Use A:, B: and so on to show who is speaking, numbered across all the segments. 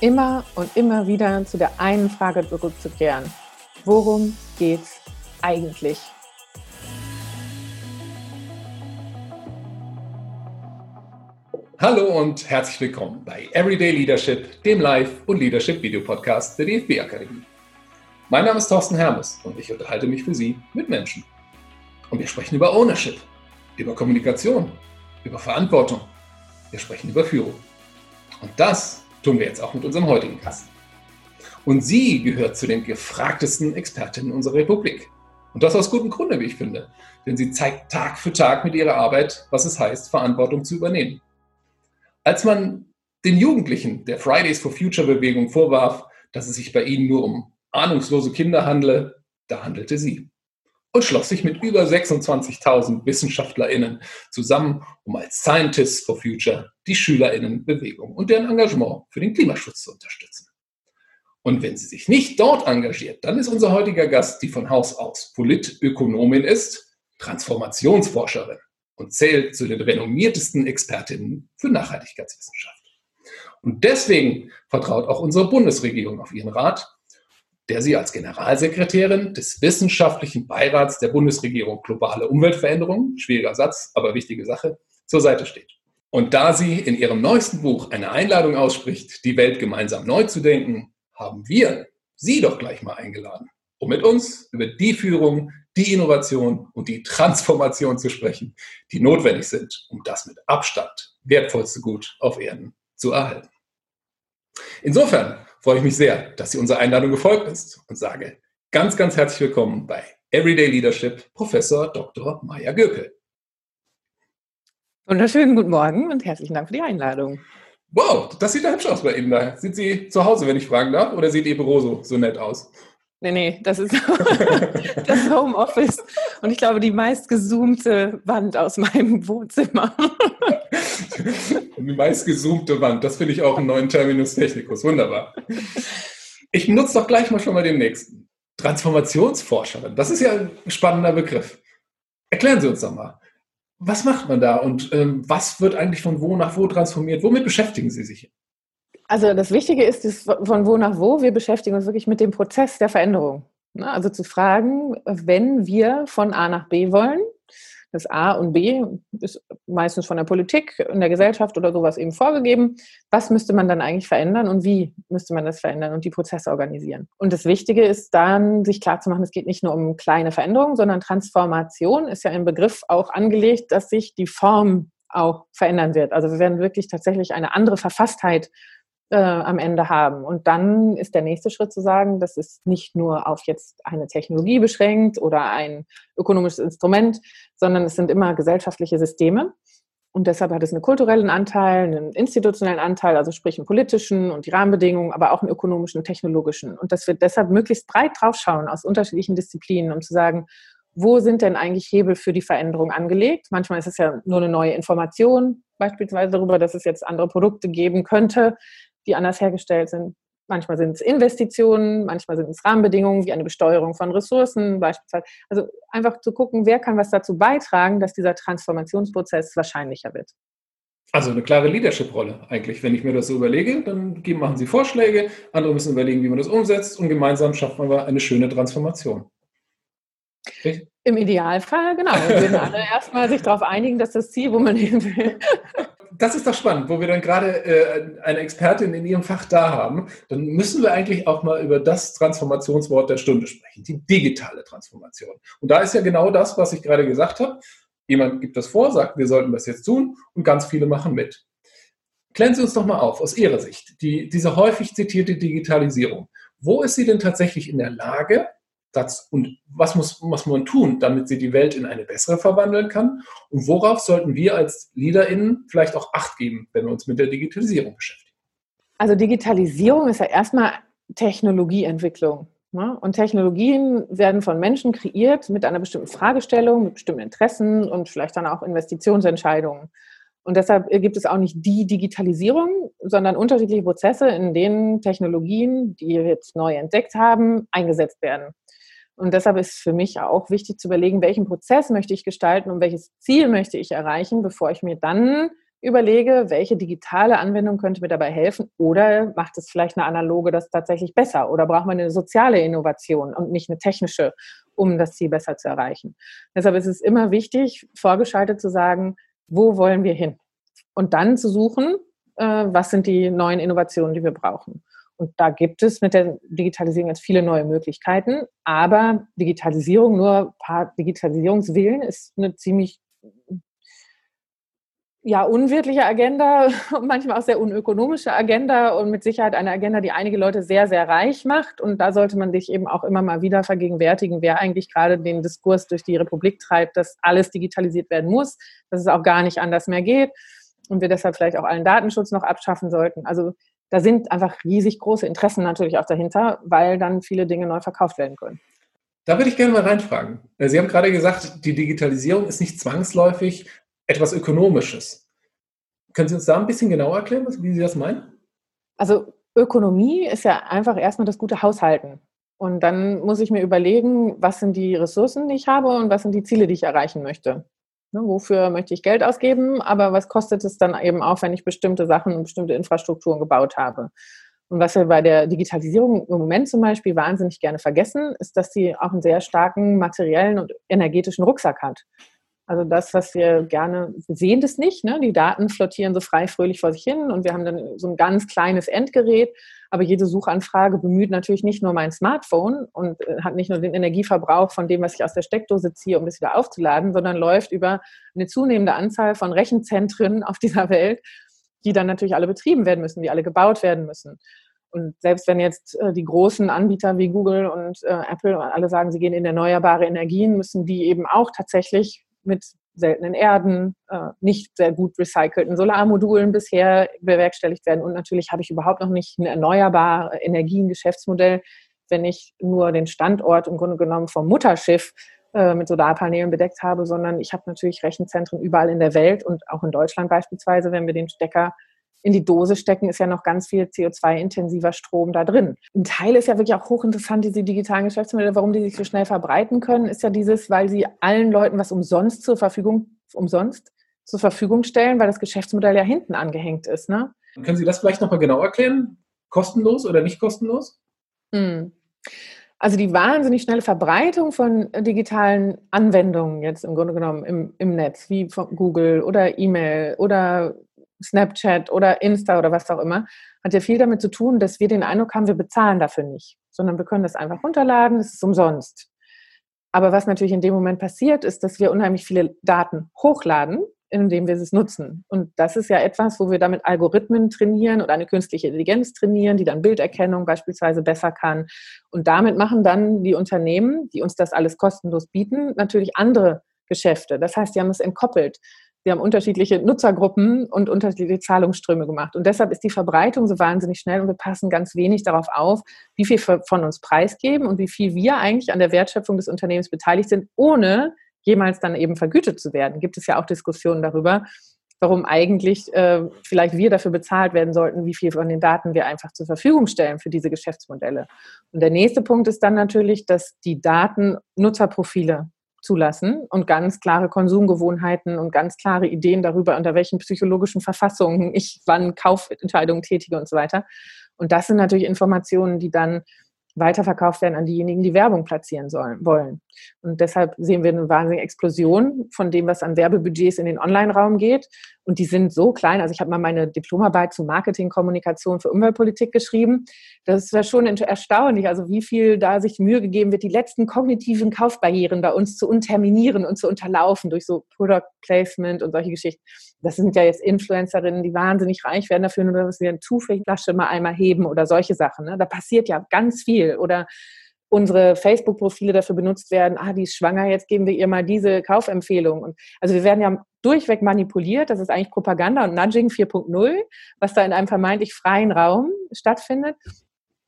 A: immer und immer wieder zu der einen Frage zurückzukehren. Worum geht's eigentlich?
B: Hallo und herzlich willkommen bei Everyday Leadership, dem Live- und Leadership-Video-Podcast der DFB Akademie. Mein Name ist Thorsten Hermes und ich unterhalte mich für Sie mit Menschen. Und wir sprechen über Ownership, über Kommunikation, über Verantwortung. Wir sprechen über Führung. Und das tun wir jetzt auch mit unserem heutigen Gast. Und sie gehört zu den gefragtesten Expertinnen unserer Republik. Und das aus gutem Grunde, wie ich finde. Denn sie zeigt Tag für Tag mit ihrer Arbeit, was es heißt, Verantwortung zu übernehmen. Als man den Jugendlichen der Fridays for Future Bewegung vorwarf, dass es sich bei ihnen nur um ahnungslose Kinder handle, da handelte sie und schloss sich mit über 26.000 WissenschaftlerInnen zusammen, um als Scientists for Future die SchülerInnenbewegung und deren Engagement für den Klimaschutz zu unterstützen. Und wenn sie sich nicht dort engagiert, dann ist unser heutiger Gast, die von Haus aus Politökonomin ist, Transformationsforscherin und zählt zu den renommiertesten Expertinnen für Nachhaltigkeitswissenschaft. Und deswegen vertraut auch unsere Bundesregierung auf ihren Rat der sie als Generalsekretärin des Wissenschaftlichen Beirats der Bundesregierung Globale Umweltveränderungen, schwieriger Satz, aber wichtige Sache, zur Seite steht. Und da sie in ihrem neuesten Buch eine Einladung ausspricht, die Welt gemeinsam neu zu denken, haben wir Sie doch gleich mal eingeladen, um mit uns über die Führung, die Innovation und die Transformation zu sprechen, die notwendig sind, um das mit Abstand wertvollste Gut auf Erden zu erhalten. Insofern freue ich mich sehr, dass sie unserer Einladung gefolgt ist und sage ganz, ganz herzlich willkommen bei Everyday Leadership Professor Dr. Maya Gürkel.
A: Wunderschönen guten Morgen und herzlichen Dank für die Einladung.
B: Wow, das sieht ja hübsch aus bei Ihnen da. Sind Sie zu Hause, wenn ich fragen darf, oder sieht Ihr Büro so, so nett aus?
A: Nee, nee, das ist das Homeoffice. Und ich glaube, die meistgezoomte Wand aus meinem Wohnzimmer.
B: die meistgezoomte Wand, das finde ich auch einen neuen Terminus technicus. Wunderbar. Ich nutze doch gleich mal schon mal den nächsten. Transformationsforscherin, das ist ja ein spannender Begriff. Erklären Sie uns doch mal, was macht man da und ähm, was wird eigentlich von wo nach wo transformiert? Womit beschäftigen Sie sich?
A: Also das Wichtige ist, ist, von wo nach wo. Wir beschäftigen uns wirklich mit dem Prozess der Veränderung. Ne? Also zu fragen, wenn wir von A nach B wollen, das A und B ist meistens von der Politik, in der Gesellschaft oder sowas eben vorgegeben. Was müsste man dann eigentlich verändern und wie müsste man das verändern und die Prozesse organisieren? Und das Wichtige ist dann, sich klarzumachen, es geht nicht nur um kleine Veränderungen, sondern Transformation ist ja ein Begriff auch angelegt, dass sich die Form auch verändern wird. Also wir werden wirklich tatsächlich eine andere Verfasstheit äh, am Ende haben. Und dann ist der nächste Schritt zu sagen, das ist nicht nur auf jetzt eine Technologie beschränkt oder ein ökonomisches Instrument, sondern es sind immer gesellschaftliche Systeme. Und deshalb hat es einen kulturellen Anteil, einen institutionellen Anteil, also sprich einen politischen und die Rahmenbedingungen, aber auch einen ökonomischen technologischen. Und das wird deshalb möglichst breit draufschauen aus unterschiedlichen Disziplinen, um zu sagen, wo sind denn eigentlich Hebel für die Veränderung angelegt? Manchmal ist es ja nur eine neue Information, beispielsweise darüber, dass es jetzt andere Produkte geben könnte, die anders hergestellt sind. Manchmal sind es Investitionen, manchmal sind es Rahmenbedingungen wie eine Besteuerung von Ressourcen beispielsweise. Also einfach zu gucken, wer kann was dazu beitragen, dass dieser Transformationsprozess wahrscheinlicher wird.
B: Also eine klare Leadership-Rolle eigentlich. Wenn ich mir das so überlege, dann machen Sie Vorschläge, andere müssen überlegen, wie man das umsetzt und gemeinsam schafft man eine schöne Transformation.
A: Richtig? Im Idealfall, genau. Wir würden alle erstmal sich darauf einigen, dass das Ziel, wo man hin will,
B: das ist doch spannend, wo wir dann gerade äh, eine Expertin in ihrem Fach da haben. Dann müssen wir eigentlich auch mal über das Transformationswort der Stunde sprechen, die digitale Transformation. Und da ist ja genau das, was ich gerade gesagt habe. Jemand gibt das vor, sagt, wir sollten das jetzt tun und ganz viele machen mit. Klären Sie uns doch mal auf, aus Ihrer Sicht, die, diese häufig zitierte Digitalisierung. Wo ist sie denn tatsächlich in der Lage, das, und was muss, muss man tun, damit sie die Welt in eine bessere verwandeln kann? Und worauf sollten wir als LeaderInnen vielleicht auch Acht geben, wenn wir uns mit der Digitalisierung beschäftigen?
A: Also Digitalisierung ist ja erstmal Technologieentwicklung. Ne? Und Technologien werden von Menschen kreiert mit einer bestimmten Fragestellung, mit bestimmten Interessen und vielleicht dann auch Investitionsentscheidungen. Und deshalb gibt es auch nicht die Digitalisierung, sondern unterschiedliche Prozesse, in denen Technologien, die wir jetzt neu entdeckt haben, eingesetzt werden. Und deshalb ist für mich auch wichtig zu überlegen, welchen Prozess möchte ich gestalten und welches Ziel möchte ich erreichen, bevor ich mir dann überlege, welche digitale Anwendung könnte mir dabei helfen oder macht es vielleicht eine analoge das tatsächlich besser oder braucht man eine soziale Innovation und nicht eine technische, um das Ziel besser zu erreichen. Deshalb ist es immer wichtig, vorgeschaltet zu sagen, wo wollen wir hin? Und dann zu suchen, äh, was sind die neuen Innovationen, die wir brauchen. Und da gibt es mit der Digitalisierung jetzt viele neue Möglichkeiten, aber Digitalisierung, nur ein paar Digitalisierungswillen ist eine ziemlich ja, unwirkliche Agenda und manchmal auch sehr unökonomische Agenda und mit Sicherheit eine Agenda, die einige Leute sehr, sehr reich macht. Und da sollte man sich eben auch immer mal wieder vergegenwärtigen, wer eigentlich gerade den Diskurs durch die Republik treibt, dass alles digitalisiert werden muss, dass es auch gar nicht anders mehr geht und wir deshalb vielleicht auch allen Datenschutz noch abschaffen sollten. Also da sind einfach riesig große Interessen natürlich auch dahinter, weil dann viele Dinge neu verkauft werden können.
B: Da würde ich gerne mal reinfragen. Sie haben gerade gesagt, die Digitalisierung ist nicht zwangsläufig etwas Ökonomisches. Können Sie uns da ein bisschen genauer erklären, wie Sie das meinen?
A: Also Ökonomie ist ja einfach erstmal das gute Haushalten. Und dann muss ich mir überlegen, was sind die Ressourcen, die ich habe und was sind die Ziele, die ich erreichen möchte. Ne, wofür möchte ich Geld ausgeben, aber was kostet es dann eben auch, wenn ich bestimmte Sachen und bestimmte Infrastrukturen gebaut habe? Und was wir bei der Digitalisierung im Moment zum Beispiel wahnsinnig gerne vergessen, ist, dass sie auch einen sehr starken materiellen und energetischen Rucksack hat. Also das, was wir gerne, sehen das nicht, ne? die Daten flottieren so frei fröhlich vor sich hin und wir haben dann so ein ganz kleines Endgerät, aber jede Suchanfrage bemüht natürlich nicht nur mein Smartphone und äh, hat nicht nur den Energieverbrauch von dem, was ich aus der Steckdose ziehe, um es wieder aufzuladen, sondern läuft über eine zunehmende Anzahl von Rechenzentren auf dieser Welt, die dann natürlich alle betrieben werden müssen, die alle gebaut werden müssen. Und selbst wenn jetzt äh, die großen Anbieter wie Google und äh, Apple alle sagen, sie gehen in erneuerbare Energien, müssen die eben auch tatsächlich mit seltenen Erden, äh, nicht sehr gut recycelten Solarmodulen bisher bewerkstelligt werden. Und natürlich habe ich überhaupt noch nicht ein erneuerbare Energien-Geschäftsmodell, wenn ich nur den Standort im Grunde genommen vom Mutterschiff äh, mit Solarpanelen bedeckt habe, sondern ich habe natürlich Rechenzentren überall in der Welt und auch in Deutschland beispielsweise, wenn wir den Stecker in die Dose stecken, ist ja noch ganz viel CO2-intensiver Strom da drin. Ein Teil ist ja wirklich auch hochinteressant, diese digitalen Geschäftsmodelle, warum die sich so schnell verbreiten können, ist ja dieses, weil sie allen Leuten was umsonst zur Verfügung, umsonst zur Verfügung stellen, weil das Geschäftsmodell ja hinten angehängt ist. Ne?
B: Können Sie das vielleicht nochmal genau erklären? Kostenlos oder nicht kostenlos?
A: Hm. Also die wahnsinnig schnelle Verbreitung von digitalen Anwendungen jetzt im Grunde genommen im, im Netz, wie von Google oder E-Mail oder Snapchat oder Insta oder was auch immer, hat ja viel damit zu tun, dass wir den Eindruck haben, wir bezahlen dafür nicht, sondern wir können das einfach runterladen, es ist umsonst. Aber was natürlich in dem Moment passiert, ist, dass wir unheimlich viele Daten hochladen, indem wir es nutzen. Und das ist ja etwas, wo wir damit Algorithmen trainieren oder eine künstliche Intelligenz trainieren, die dann Bilderkennung beispielsweise besser kann. Und damit machen dann die Unternehmen, die uns das alles kostenlos bieten, natürlich andere Geschäfte. Das heißt, die haben es entkoppelt. Sie haben unterschiedliche Nutzergruppen und unterschiedliche Zahlungsströme gemacht. Und deshalb ist die Verbreitung so wahnsinnig schnell und wir passen ganz wenig darauf auf, wie viel von uns preisgeben und wie viel wir eigentlich an der Wertschöpfung des Unternehmens beteiligt sind, ohne jemals dann eben vergütet zu werden. Gibt es ja auch Diskussionen darüber, warum eigentlich äh, vielleicht wir dafür bezahlt werden sollten, wie viel von den Daten wir einfach zur Verfügung stellen für diese Geschäftsmodelle. Und der nächste Punkt ist dann natürlich, dass die Daten Nutzerprofile zulassen und ganz klare Konsumgewohnheiten und ganz klare Ideen darüber, unter welchen psychologischen Verfassungen ich wann Kaufentscheidungen tätige und so weiter. Und das sind natürlich Informationen, die dann weiterverkauft werden an diejenigen, die Werbung platzieren sollen, wollen. Und deshalb sehen wir eine wahnsinnige Explosion von dem, was an Werbebudgets in den Online-Raum geht. Und die sind so klein. Also ich habe mal meine Diplomarbeit zu Marketing, Kommunikation für Umweltpolitik geschrieben. Das war schon erstaunlich, also wie viel da sich Mühe gegeben wird, die letzten kognitiven Kaufbarrieren bei uns zu unterminieren und zu unterlaufen durch so Product Placement und solche Geschichten. Das sind ja jetzt Influencerinnen, die wahnsinnig reich werden dafür, nur dass sie eine Zufälligflasche mal einmal heben oder solche Sachen. Ne? Da passiert ja ganz viel. Oder unsere Facebook-Profile dafür benutzt werden, ah, die ist schwanger, jetzt geben wir ihr mal diese Kaufempfehlung. Und also wir werden ja durchweg manipuliert, das ist eigentlich Propaganda und Nudging 4.0, was da in einem vermeintlich freien Raum stattfindet.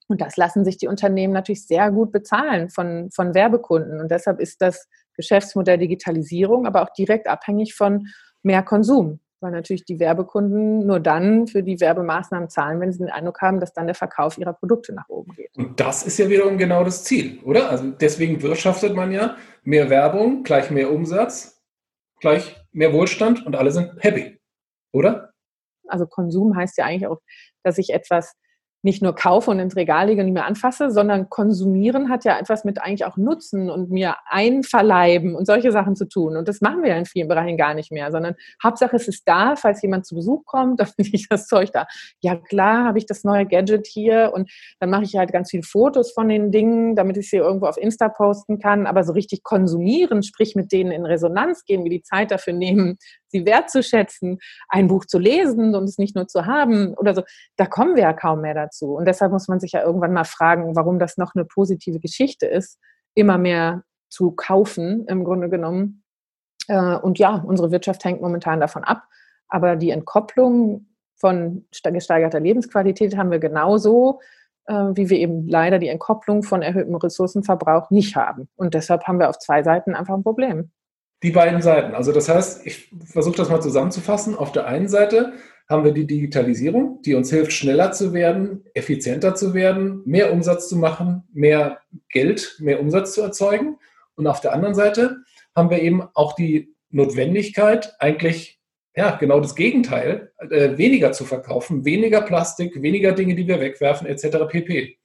A: Und das lassen sich die Unternehmen natürlich sehr gut bezahlen von, von Werbekunden. Und deshalb ist das Geschäftsmodell Digitalisierung aber auch direkt abhängig von mehr Konsum weil natürlich die Werbekunden nur dann für die Werbemaßnahmen zahlen, wenn sie den Eindruck haben, dass dann der Verkauf ihrer Produkte nach oben geht.
B: Und das ist ja wiederum genau das Ziel, oder? Also deswegen wirtschaftet man ja mehr Werbung, gleich mehr Umsatz, gleich mehr Wohlstand und alle sind happy, oder?
A: Also Konsum heißt ja eigentlich auch, dass ich etwas nicht nur kaufe und ins Regal lege und nicht mehr anfasse, sondern konsumieren hat ja etwas mit eigentlich auch Nutzen und mir einverleiben und solche Sachen zu tun. Und das machen wir ja in vielen Bereichen gar nicht mehr, sondern Hauptsache es ist da, falls jemand zu Besuch kommt, dann finde ich das Zeug da. Ja klar, habe ich das neue Gadget hier und dann mache ich halt ganz viele Fotos von den Dingen, damit ich sie irgendwo auf Insta posten kann. Aber so richtig konsumieren, sprich mit denen in Resonanz gehen, wie die Zeit dafür nehmen, sie wertzuschätzen, ein Buch zu lesen und es nicht nur zu haben oder so, da kommen wir ja kaum mehr dazu. Und deshalb muss man sich ja irgendwann mal fragen, warum das noch eine positive Geschichte ist, immer mehr zu kaufen, im Grunde genommen. Äh, und ja, unsere Wirtschaft hängt momentan davon ab. Aber die Entkopplung von gesteigerter Lebensqualität haben wir genauso, äh, wie wir eben leider die Entkopplung von erhöhtem Ressourcenverbrauch nicht haben. Und deshalb haben wir auf zwei Seiten einfach ein Problem.
B: Die beiden Seiten. Also das heißt, ich versuche das mal zusammenzufassen. Auf der einen Seite haben wir die Digitalisierung, die uns hilft, schneller zu werden, effizienter zu werden, mehr Umsatz zu machen, mehr Geld, mehr Umsatz zu erzeugen. Und auf der anderen Seite haben wir eben auch die Notwendigkeit, eigentlich ja genau das Gegenteil, äh, weniger zu verkaufen, weniger Plastik, weniger Dinge, die wir wegwerfen, etc. pp.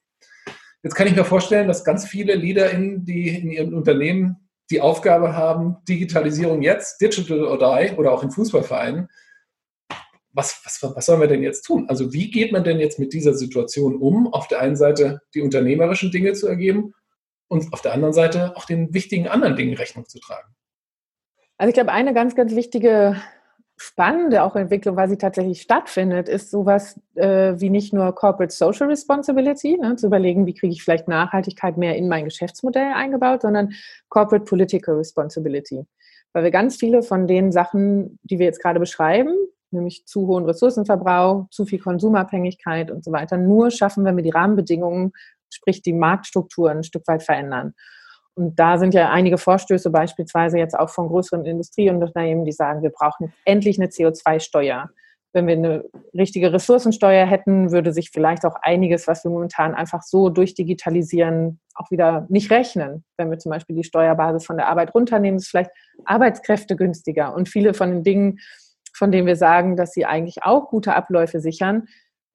B: Jetzt kann ich mir vorstellen, dass ganz viele LeaderInnen, die in ihren Unternehmen die Aufgabe haben, Digitalisierung jetzt, Digital or Die oder auch in Fußballvereinen, was, was, was sollen wir denn jetzt tun? Also wie geht man denn jetzt mit dieser Situation um, auf der einen Seite die unternehmerischen Dinge zu ergeben und auf der anderen Seite auch den wichtigen anderen Dingen Rechnung zu tragen?
A: Also ich glaube, eine ganz, ganz wichtige spannende auch Entwicklung, weil sie tatsächlich stattfindet, ist sowas äh, wie nicht nur Corporate Social Responsibility, ne, zu überlegen, wie kriege ich vielleicht Nachhaltigkeit mehr in mein Geschäftsmodell eingebaut, sondern Corporate Political Responsibility. Weil wir ganz viele von den Sachen, die wir jetzt gerade beschreiben, nämlich zu hohen Ressourcenverbrauch, zu viel Konsumabhängigkeit und so weiter, nur schaffen, wenn wir die Rahmenbedingungen, sprich die Marktstrukturen ein Stück weit verändern. Und da sind ja einige Vorstöße beispielsweise jetzt auch von größeren Industrieunternehmen, die sagen, wir brauchen endlich eine CO2-Steuer. Wenn wir eine richtige Ressourcensteuer hätten, würde sich vielleicht auch einiges, was wir momentan einfach so durchdigitalisieren, auch wieder nicht rechnen. Wenn wir zum Beispiel die Steuerbasis von der Arbeit runternehmen, ist vielleicht Arbeitskräfte günstiger. Und viele von den Dingen, von denen wir sagen, dass sie eigentlich auch gute Abläufe sichern,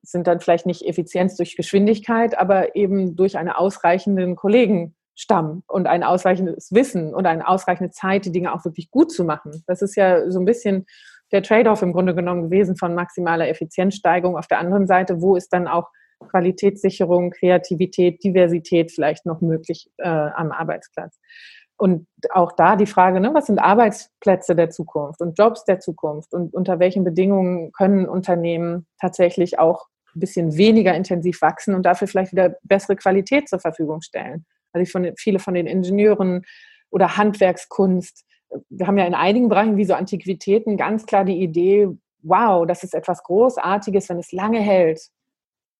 A: sind dann vielleicht nicht Effizienz durch Geschwindigkeit, aber eben durch einen ausreichenden Kollegen Stamm und ein ausreichendes Wissen und eine ausreichende Zeit, die Dinge auch wirklich gut zu machen. Das ist ja so ein bisschen der Trade-off im Grunde genommen gewesen von maximaler Effizienzsteigerung. Auf der anderen Seite, wo ist dann auch Qualitätssicherung, Kreativität, Diversität vielleicht noch möglich äh, am Arbeitsplatz? Und auch da die Frage, ne, was sind Arbeitsplätze der Zukunft und Jobs der Zukunft und unter welchen Bedingungen können Unternehmen tatsächlich auch ein bisschen weniger intensiv wachsen und dafür vielleicht wieder bessere Qualität zur Verfügung stellen? Also von, viele von den Ingenieuren oder Handwerkskunst. Wir haben ja in einigen Bereichen wie so Antiquitäten ganz klar die Idee, wow, das ist etwas Großartiges, wenn es lange hält.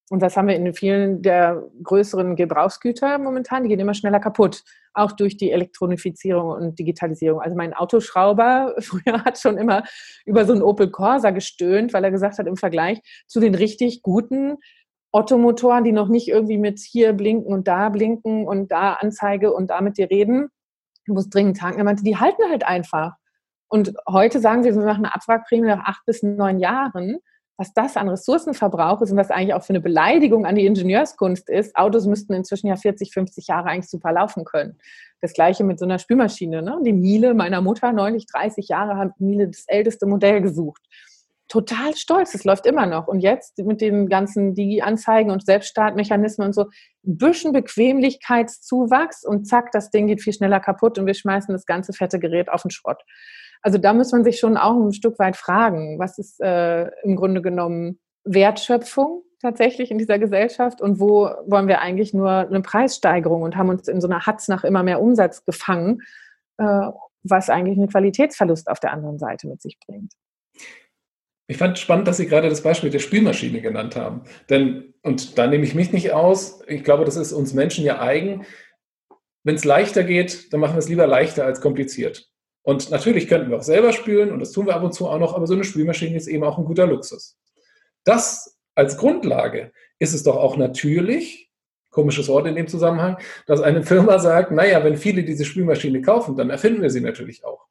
A: Und das haben wir in vielen der größeren Gebrauchsgüter momentan, die gehen immer schneller kaputt, auch durch die Elektronifizierung und Digitalisierung. Also mein Autoschrauber früher hat schon immer über so einen Opel Corsa gestöhnt, weil er gesagt hat, im Vergleich zu den richtig guten Ottomotoren, die noch nicht irgendwie mit hier blinken und da blinken und da Anzeige und da mit dir reden. Du musst dringend tanken. Er meinte, die halten halt einfach. Und heute sagen sie, wir machen eine Abwrackprämie nach acht bis neun Jahren. Was das an Ressourcenverbrauch ist und was eigentlich auch für eine Beleidigung an die Ingenieurskunst ist. Autos müssten inzwischen ja 40, 50 Jahre eigentlich super laufen können. Das gleiche mit so einer Spülmaschine. Ne? Die Miele meiner Mutter, neulich 30 Jahre, hat Miele das älteste Modell gesucht total stolz. Es läuft immer noch. Und jetzt mit den ganzen Digi-Anzeigen und Selbststartmechanismen und so, ein bisschen Bequemlichkeitszuwachs und zack, das Ding geht viel schneller kaputt und wir schmeißen das ganze fette Gerät auf den Schrott. Also da muss man sich schon auch ein Stück weit fragen, was ist äh, im Grunde genommen Wertschöpfung tatsächlich in dieser Gesellschaft und wo wollen wir eigentlich nur eine Preissteigerung und haben uns in so einer Hatz nach immer mehr Umsatz gefangen, äh, was eigentlich einen Qualitätsverlust auf der anderen Seite mit sich bringt.
B: Ich fand spannend, dass Sie gerade das Beispiel der Spülmaschine genannt haben. Denn, und da nehme ich mich nicht aus, ich glaube, das ist uns Menschen ja eigen. Wenn es leichter geht, dann machen wir es lieber leichter als kompliziert. Und natürlich könnten wir auch selber spülen und das tun wir ab und zu auch noch, aber so eine Spülmaschine ist eben auch ein guter Luxus. Das als Grundlage ist es doch auch natürlich, komisches Wort in dem Zusammenhang, dass eine Firma sagt, naja, wenn viele diese Spülmaschine kaufen, dann erfinden wir sie natürlich auch.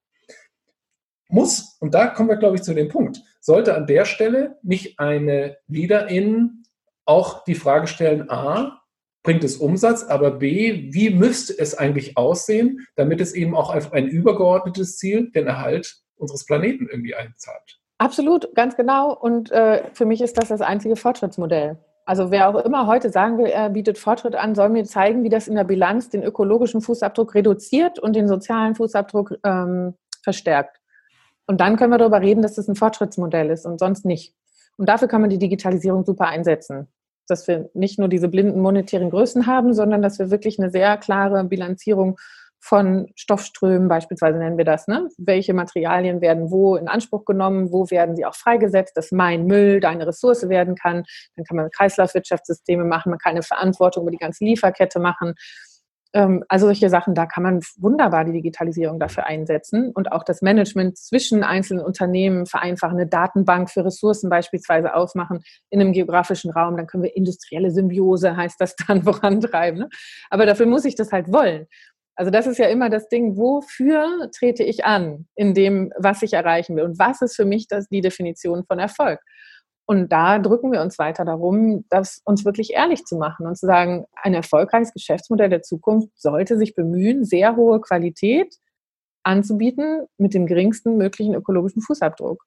B: Muss, und da kommen wir, glaube ich, zu dem Punkt, sollte an der Stelle nicht eine Leaderin auch die Frage stellen, a, bringt es Umsatz, aber b, wie müsste es eigentlich aussehen, damit es eben auch ein übergeordnetes Ziel, den Erhalt unseres Planeten irgendwie einzahlt?
A: Absolut, ganz genau. Und äh, für mich ist das das einzige Fortschrittsmodell. Also wer auch immer heute sagen will, er bietet Fortschritt an, soll mir zeigen, wie das in der Bilanz den ökologischen Fußabdruck reduziert und den sozialen Fußabdruck ähm, verstärkt. Und dann können wir darüber reden, dass das ein Fortschrittsmodell ist und sonst nicht. Und dafür kann man die Digitalisierung super einsetzen. Dass wir nicht nur diese blinden monetären Größen haben, sondern dass wir wirklich eine sehr klare Bilanzierung von Stoffströmen beispielsweise nennen wir das. Ne? Welche Materialien werden wo in Anspruch genommen, wo werden sie auch freigesetzt, dass mein Müll deine Ressource werden kann. Dann kann man Kreislaufwirtschaftssysteme machen, man kann eine Verantwortung über die ganze Lieferkette machen. Ähm, also solche Sachen, da kann man wunderbar die Digitalisierung dafür einsetzen und auch das Management zwischen einzelnen Unternehmen vereinfachen, eine Datenbank für Ressourcen beispielsweise aufmachen in einem geografischen Raum. Dann können wir industrielle Symbiose, heißt das dann, vorantreiben. Ne? Aber dafür muss ich das halt wollen. Also das ist ja immer das Ding, wofür trete ich an in dem, was ich erreichen will und was ist für mich das, die Definition von Erfolg. Und da drücken wir uns weiter darum, das uns wirklich ehrlich zu machen und zu sagen, ein erfolgreiches Geschäftsmodell der Zukunft sollte sich bemühen, sehr hohe Qualität anzubieten mit dem geringsten möglichen ökologischen Fußabdruck.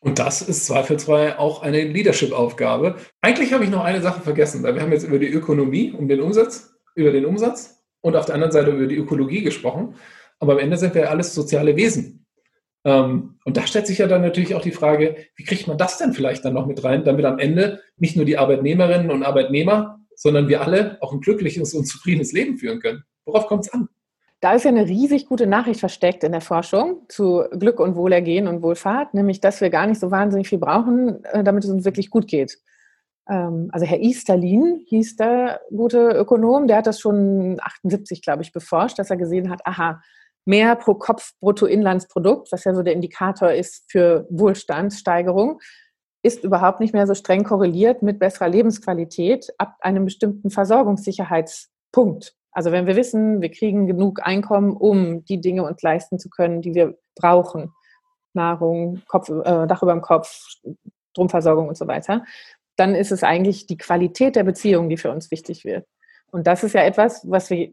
B: Und das ist zweifelsfrei auch eine Leadership-Aufgabe. Eigentlich habe ich noch eine Sache vergessen, weil wir haben jetzt über die Ökonomie, um den Umsatz, über den Umsatz und auf der anderen Seite über die Ökologie gesprochen. Aber am Ende sind wir alles soziale Wesen. Ähm, und da stellt sich ja dann natürlich auch die Frage, wie kriegt man das denn vielleicht dann noch mit rein, damit am Ende nicht nur die Arbeitnehmerinnen und Arbeitnehmer, sondern wir alle auch ein glückliches und zufriedenes Leben führen können. Worauf kommt es an?
A: Da ist ja eine riesig gute Nachricht versteckt in der Forschung zu Glück und Wohlergehen und Wohlfahrt, nämlich dass wir gar nicht so wahnsinnig viel brauchen, äh, damit es uns wirklich gut geht. Ähm, also Herr Easterlin hieß der gute Ökonom, der hat das schon 78, glaube ich, beforscht, dass er gesehen hat, aha, mehr pro Kopf Bruttoinlandsprodukt, was ja so der Indikator ist für Wohlstandssteigerung, ist überhaupt nicht mehr so streng korreliert mit besserer Lebensqualität ab einem bestimmten Versorgungssicherheitspunkt. Also wenn wir wissen, wir kriegen genug Einkommen, um die Dinge uns leisten zu können, die wir brauchen, Nahrung, Kopf, äh, Dach über dem Kopf, Stromversorgung und so weiter, dann ist es eigentlich die Qualität der Beziehung, die für uns wichtig wird. Und das ist ja etwas, was wir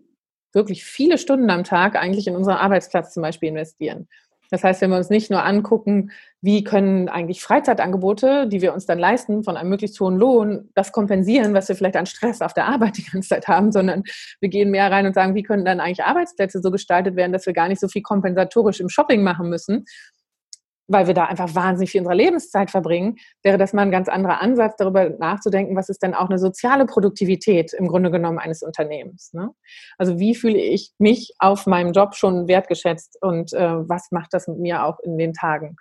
A: wirklich viele Stunden am Tag eigentlich in unseren Arbeitsplatz zum Beispiel investieren. Das heißt, wenn wir uns nicht nur angucken, wie können eigentlich Freizeitangebote, die wir uns dann leisten, von einem möglichst hohen Lohn, das kompensieren, was wir vielleicht an Stress auf der Arbeit die ganze Zeit haben, sondern wir gehen mehr rein und sagen, wie können dann eigentlich Arbeitsplätze so gestaltet werden, dass wir gar nicht so viel kompensatorisch im Shopping machen müssen, weil wir da einfach wahnsinnig viel unserer Lebenszeit verbringen, wäre das mal ein ganz anderer Ansatz, darüber nachzudenken, was ist denn auch eine soziale Produktivität im Grunde genommen eines Unternehmens. Ne? Also wie fühle ich mich auf meinem Job schon wertgeschätzt und äh, was macht das mit mir auch in den Tagen?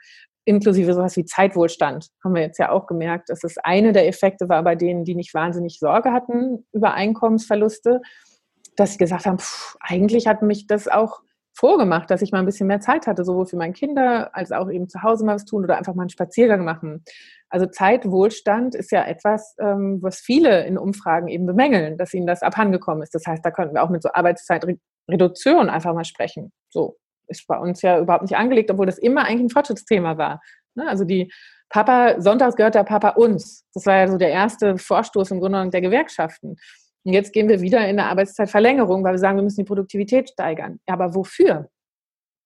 A: Inklusive sowas wie Zeitwohlstand, haben wir jetzt ja auch gemerkt, dass es eine der Effekte war bei denen, die nicht wahnsinnig Sorge hatten über Einkommensverluste, dass sie gesagt haben, pff, eigentlich hat mich das auch vorgemacht, dass ich mal ein bisschen mehr Zeit hatte, sowohl für meine Kinder als auch eben zu Hause mal was tun oder einfach mal einen Spaziergang machen. Also Zeitwohlstand ist ja etwas, ähm, was viele in Umfragen eben bemängeln, dass ihnen das abhandengekommen ist. Das heißt, da könnten wir auch mit so Arbeitszeitreduktion einfach mal sprechen. So ist bei uns ja überhaupt nicht angelegt, obwohl das immer eigentlich ein Fortschrittsthema war. Ne? Also die Papa, sonntags gehört der Papa uns. Das war ja so der erste Vorstoß im Grunde der Gewerkschaften. Und jetzt gehen wir wieder in eine Arbeitszeitverlängerung, weil wir sagen, wir müssen die Produktivität steigern. Aber wofür?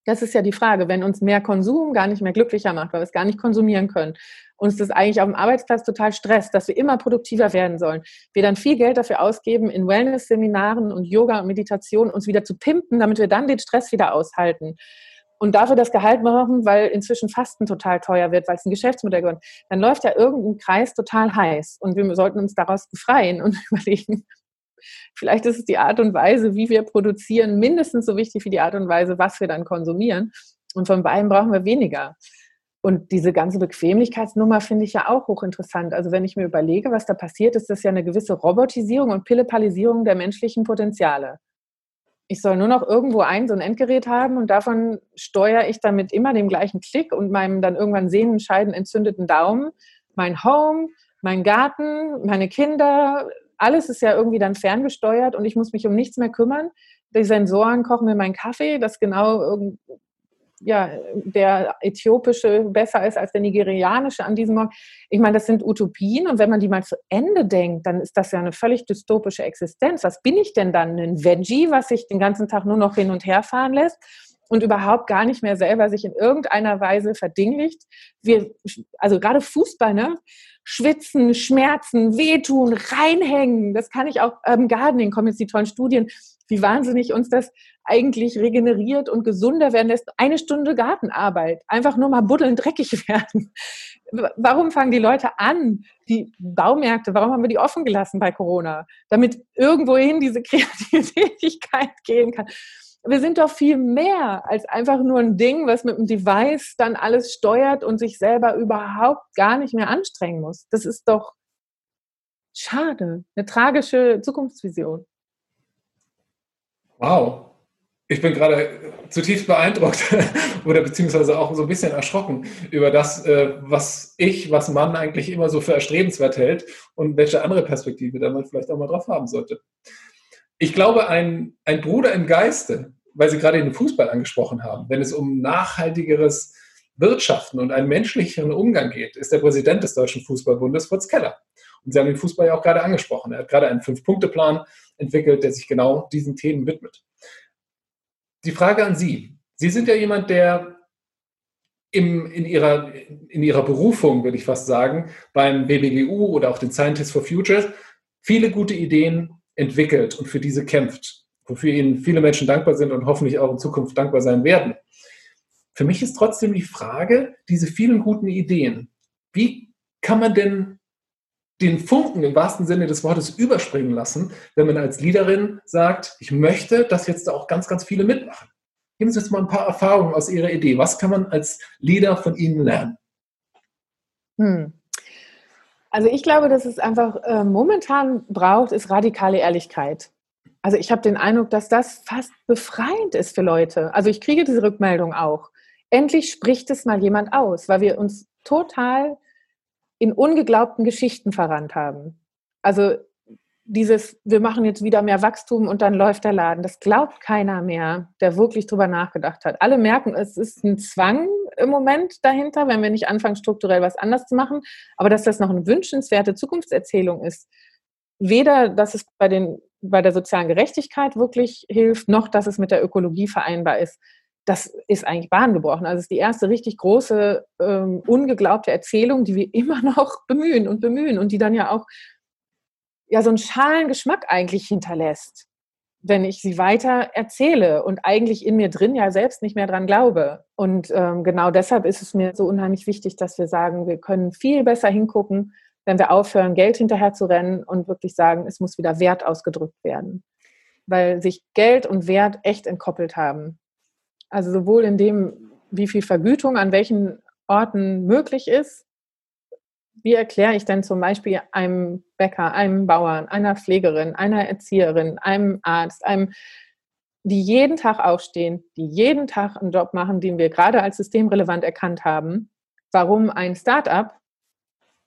A: Das ist ja die Frage. Wenn uns mehr Konsum gar nicht mehr glücklicher macht, weil wir es gar nicht konsumieren können, uns das eigentlich auf dem Arbeitsplatz total stresst, dass wir immer produktiver werden sollen, wir dann viel Geld dafür ausgeben, in Wellness-Seminaren und Yoga und Meditation uns wieder zu pimpen, damit wir dann den Stress wieder aushalten und dafür das Gehalt machen, weil inzwischen Fasten total teuer wird, weil es ein Geschäftsmodell wird, dann läuft ja irgendein Kreis total heiß und wir sollten uns daraus befreien und überlegen, Vielleicht ist es die Art und Weise, wie wir produzieren, mindestens so wichtig wie die Art und Weise, was wir dann konsumieren. Und von beiden brauchen wir weniger. Und diese ganze Bequemlichkeitsnummer finde ich ja auch hochinteressant. Also wenn ich mir überlege, was da passiert, ist das ja eine gewisse Robotisierung und Pillepalisierung der menschlichen Potenziale. Ich soll nur noch irgendwo ein so ein Endgerät haben und davon steuere ich dann mit immer dem gleichen Klick und meinem dann irgendwann sehnenscheiden entzündeten Daumen mein Home, mein Garten, meine Kinder, alles ist ja irgendwie dann ferngesteuert und ich muss mich um nichts mehr kümmern. Die Sensoren kochen mir meinen Kaffee, das genau ja, der äthiopische besser ist als der nigerianische an diesem Morgen. Ich meine, das sind Utopien und wenn man die mal zu Ende denkt, dann ist das ja eine völlig dystopische Existenz. Was bin ich denn dann? Ein Veggie, was sich den ganzen Tag nur noch hin und her fahren lässt? Und überhaupt gar nicht mehr selber sich in irgendeiner Weise verdinglicht. Wir, also gerade Fußball, ne? Schwitzen, Schmerzen, wehtun, reinhängen. Das kann ich auch im ähm, Gardening, kommen jetzt die tollen Studien, wie wahnsinnig uns das eigentlich regeneriert und gesunder werden lässt. Eine Stunde Gartenarbeit, einfach nur mal buddeln, dreckig werden. Warum fangen die Leute an, die Baumärkte, warum haben wir die offen gelassen bei Corona? Damit irgendwohin diese kreative Tätigkeit gehen kann wir sind doch viel mehr als einfach nur ein Ding, was mit dem Device dann alles steuert und sich selber überhaupt gar nicht mehr anstrengen muss. Das ist doch schade, eine tragische Zukunftsvision.
B: Wow. Ich bin gerade zutiefst beeindruckt oder beziehungsweise auch so ein bisschen erschrocken über das, äh, was ich, was man eigentlich immer so für erstrebenswert hält und welche andere Perspektive da man vielleicht auch mal drauf haben sollte. Ich glaube, ein, ein Bruder im Geiste, weil Sie gerade den Fußball angesprochen haben, wenn es um nachhaltigeres Wirtschaften und einen menschlicheren Umgang geht, ist der Präsident des Deutschen Fußballbundes, Fritz Keller. Und Sie haben den Fußball ja auch gerade angesprochen. Er hat gerade einen Fünf-Punkte-Plan entwickelt, der sich genau diesen Themen widmet. Die Frage an Sie. Sie sind ja jemand, der im, in, ihrer, in ihrer Berufung, würde ich fast sagen, beim BBGU oder auch den Scientists for Future viele gute Ideen entwickelt und für diese kämpft, wofür ihnen viele Menschen dankbar sind und hoffentlich auch in Zukunft dankbar sein werden. Für mich ist trotzdem die Frage, diese vielen guten Ideen, wie kann man denn den Funken im wahrsten Sinne des Wortes überspringen lassen, wenn man als Leaderin sagt, ich möchte, dass jetzt auch ganz, ganz viele mitmachen. Geben Sie uns mal ein paar Erfahrungen aus Ihrer Idee. Was kann man als Leader von Ihnen lernen?
A: Hm. Also ich glaube, dass es einfach äh, momentan braucht, ist radikale Ehrlichkeit. Also ich habe den Eindruck, dass das fast befreiend ist für Leute. Also ich kriege diese Rückmeldung auch. Endlich spricht es mal jemand aus, weil wir uns total in ungeglaubten Geschichten verrannt haben. Also dieses, wir machen jetzt wieder mehr Wachstum und dann läuft der Laden, das glaubt keiner mehr, der wirklich drüber nachgedacht hat. Alle merken, es ist ein Zwang im Moment dahinter, wenn wir nicht anfangen, strukturell was anders zu machen. Aber dass das noch eine wünschenswerte Zukunftserzählung ist, weder, dass es bei, den, bei der sozialen Gerechtigkeit wirklich hilft, noch dass es mit der Ökologie vereinbar ist, das ist eigentlich bahngebrochen. Also es ist die erste richtig große, ähm, ungeglaubte Erzählung, die wir immer noch bemühen und bemühen und die dann ja auch ja so einen schalen Geschmack eigentlich hinterlässt, wenn ich sie weiter erzähle und eigentlich in mir drin ja selbst nicht mehr dran glaube. Und ähm, genau deshalb ist es mir so unheimlich wichtig, dass wir sagen, wir können viel besser hingucken, wenn wir aufhören, Geld hinterher zu rennen und wirklich sagen, es muss wieder Wert ausgedrückt werden. Weil sich Geld und Wert echt entkoppelt haben. Also sowohl in dem, wie viel Vergütung an welchen Orten möglich ist. Wie erkläre ich denn zum Beispiel einem Bäcker, einem Bauern, einer Pflegerin, einer Erzieherin, einem Arzt, einem, die jeden Tag aufstehen, die jeden Tag einen Job machen, den wir gerade als systemrelevant erkannt haben, warum ein Start-up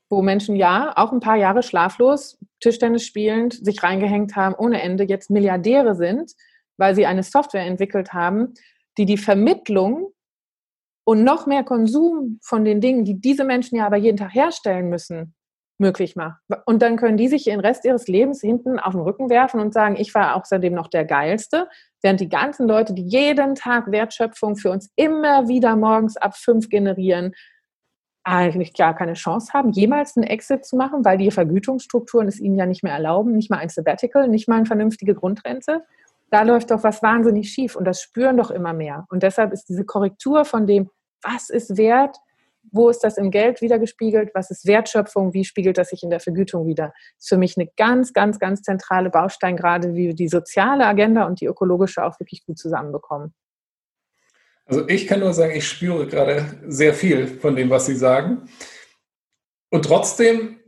A: wo Menschen ja auch ein paar Jahre schlaflos, Tischtennis spielend, sich reingehängt haben, ohne Ende, jetzt Milliardäre sind, weil sie eine Software entwickelt haben, die die Vermittlung und noch mehr Konsum von den Dingen, die diese Menschen ja aber jeden Tag herstellen müssen, möglich macht. Und dann können die sich den Rest ihres Lebens hinten auf den Rücken werfen und sagen, ich war außerdem noch der Geilste, während die ganzen Leute, die jeden Tag Wertschöpfung für uns immer wieder morgens ab fünf generieren, eigentlich gar keine Chance haben, jemals einen Exit zu machen, weil die Vergütungsstrukturen es ihnen ja nicht mehr erlauben, nicht mal ein Sabbatical, nicht mal eine vernünftige Grundrente. Da läuft doch was wahnsinnig schief und das spüren doch immer mehr. Und deshalb ist diese Korrektur von dem, was ist Wert, wo ist das im Geld wiedergespiegelt, was ist Wertschöpfung, wie spiegelt das sich in der Vergütung wieder, ist für mich eine ganz, ganz, ganz zentrale Baustein, gerade wie wir die soziale Agenda und die ökologische auch wirklich gut zusammenbekommen.
B: Also ich kann nur sagen, ich spüre gerade sehr viel von dem, was Sie sagen. Und trotzdem,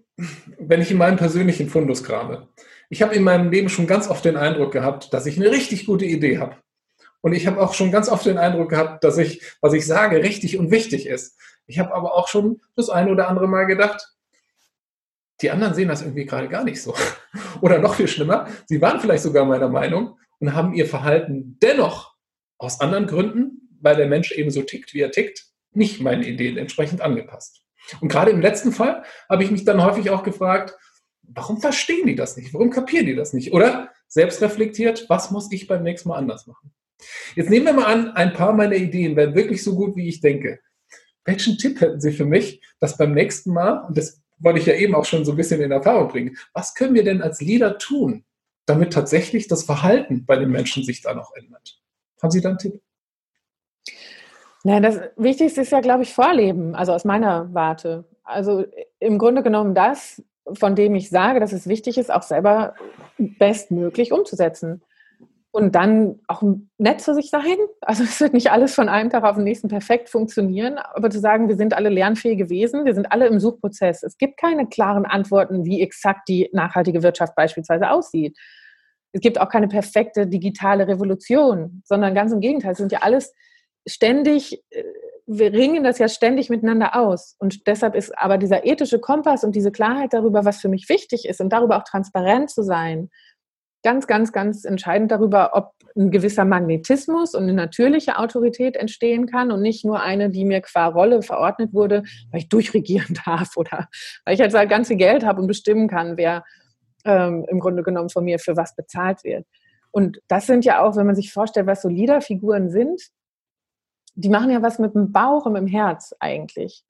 B: wenn ich in meinem persönlichen Fundus krame, ich habe in meinem Leben schon ganz oft den Eindruck gehabt, dass ich eine richtig gute Idee habe. Und ich habe auch schon ganz oft den Eindruck gehabt, dass ich, was ich sage, richtig und wichtig ist. Ich habe aber auch schon das eine oder andere Mal gedacht, die anderen sehen das irgendwie gerade gar nicht so. Oder noch viel schlimmer, sie waren vielleicht sogar meiner Meinung und haben ihr Verhalten dennoch aus anderen Gründen weil der Mensch eben so tickt, wie er tickt, nicht meinen Ideen entsprechend angepasst. Und gerade im letzten Fall habe ich mich dann häufig auch gefragt, warum verstehen die das nicht? Warum kapieren die das nicht? Oder selbst reflektiert, was muss ich beim nächsten Mal anders machen? Jetzt nehmen wir mal an, ein paar meiner Ideen wären wirklich so gut, wie ich denke. Welchen Tipp hätten Sie für mich, dass beim nächsten Mal, und das wollte ich ja eben auch schon so ein bisschen in Erfahrung bringen, was können wir denn als Leader tun, damit tatsächlich das Verhalten bei den Menschen sich da noch ändert? Haben Sie da einen Tipp?
A: Na, das Wichtigste ist ja, glaube ich, Vorleben, also aus meiner Warte. Also im Grunde genommen das, von dem ich sage, dass es wichtig ist, auch selber bestmöglich umzusetzen. Und dann auch nett zu sich sein. Also es wird nicht alles von einem Tag auf den nächsten perfekt funktionieren, aber zu sagen, wir sind alle lernfähige Wesen, wir sind alle im Suchprozess. Es gibt keine klaren Antworten, wie exakt die nachhaltige Wirtschaft beispielsweise aussieht. Es gibt auch keine perfekte digitale Revolution, sondern ganz im Gegenteil, es sind ja alles ständig, äh, wir ringen das ja ständig miteinander aus. Und deshalb ist aber dieser ethische Kompass und diese Klarheit darüber, was für mich wichtig ist und darüber auch transparent zu sein, ganz, ganz, ganz entscheidend darüber, ob ein gewisser Magnetismus und eine natürliche Autorität entstehen kann und nicht nur eine, die mir qua Rolle verordnet wurde, weil ich durchregieren darf oder weil ich halt ganz viel Geld habe und bestimmen kann, wer ähm, im Grunde genommen von mir für was bezahlt wird. Und das sind ja auch, wenn man sich vorstellt, was so Leaderfiguren sind, die machen ja was mit dem Bauch und mit dem Herz eigentlich.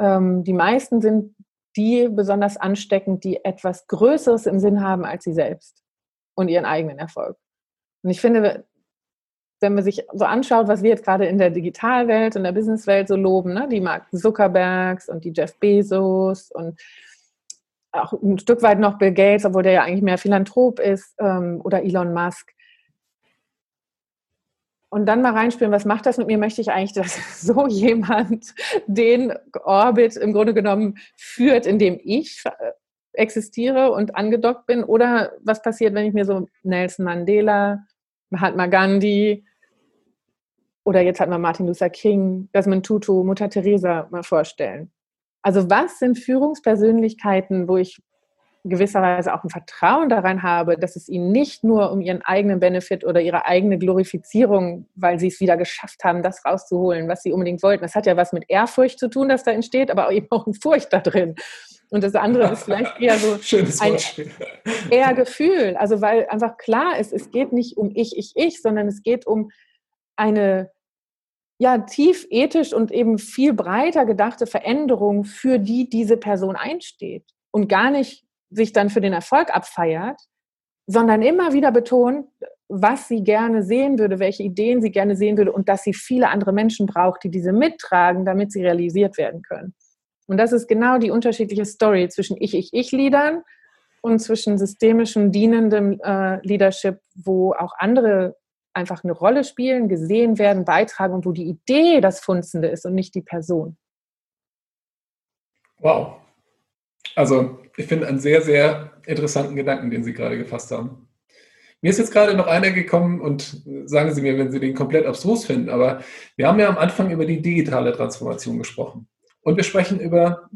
A: Ähm, die meisten sind die besonders ansteckend, die etwas Größeres im Sinn haben als sie selbst und ihren eigenen Erfolg. Und ich finde, wenn man sich so anschaut, was wir jetzt gerade in der Digitalwelt und der Businesswelt so loben, ne? die Mark Zuckerbergs und die Jeff Bezos und auch ein Stück weit noch Bill Gates, obwohl der ja eigentlich mehr Philanthrop ist, ähm, oder Elon Musk. Und dann mal reinspielen, was macht das mit mir? Möchte ich eigentlich, dass so jemand den Orbit im Grunde genommen führt, in dem ich äh, existiere und angedockt bin? Oder was passiert, wenn ich mir so Nelson Mandela, Mahatma Gandhi oder jetzt hat man Martin Luther King, Desmond Tutu, Mutter Teresa mal vorstellen? Also was sind Führungspersönlichkeiten, wo ich gewisserweise auch ein Vertrauen daran habe, dass es ihnen nicht nur um ihren eigenen Benefit oder ihre eigene Glorifizierung, weil sie es wieder geschafft haben, das rauszuholen, was sie unbedingt wollten. Das hat ja was mit Ehrfurcht zu tun, das da entsteht, aber eben auch ein Furcht da drin. Und das andere ist vielleicht eher so ein eher Gefühl. Also weil einfach klar ist, es geht nicht um ich, ich, ich, sondern es geht um eine ja, tief ethisch und eben viel breiter gedachte Veränderung, für die diese Person einsteht. Und gar nicht sich dann für den Erfolg abfeiert, sondern immer wieder betont, was sie gerne sehen würde, welche Ideen sie gerne sehen würde und dass sie viele andere Menschen braucht, die diese mittragen, damit sie realisiert werden können. Und das ist genau die unterschiedliche Story zwischen Ich, Ich, Ich-Liedern und zwischen systemischem, dienendem äh, Leadership, wo auch andere einfach eine Rolle spielen, gesehen werden, beitragen und wo die Idee das Funzende ist und nicht die Person.
B: Wow. Also ich finde einen sehr, sehr interessanten Gedanken, den Sie gerade gefasst haben. Mir ist jetzt gerade noch einer gekommen und sagen Sie mir, wenn Sie den komplett abstrus finden, aber wir haben ja am Anfang über die digitale Transformation gesprochen. Und wir sprechen über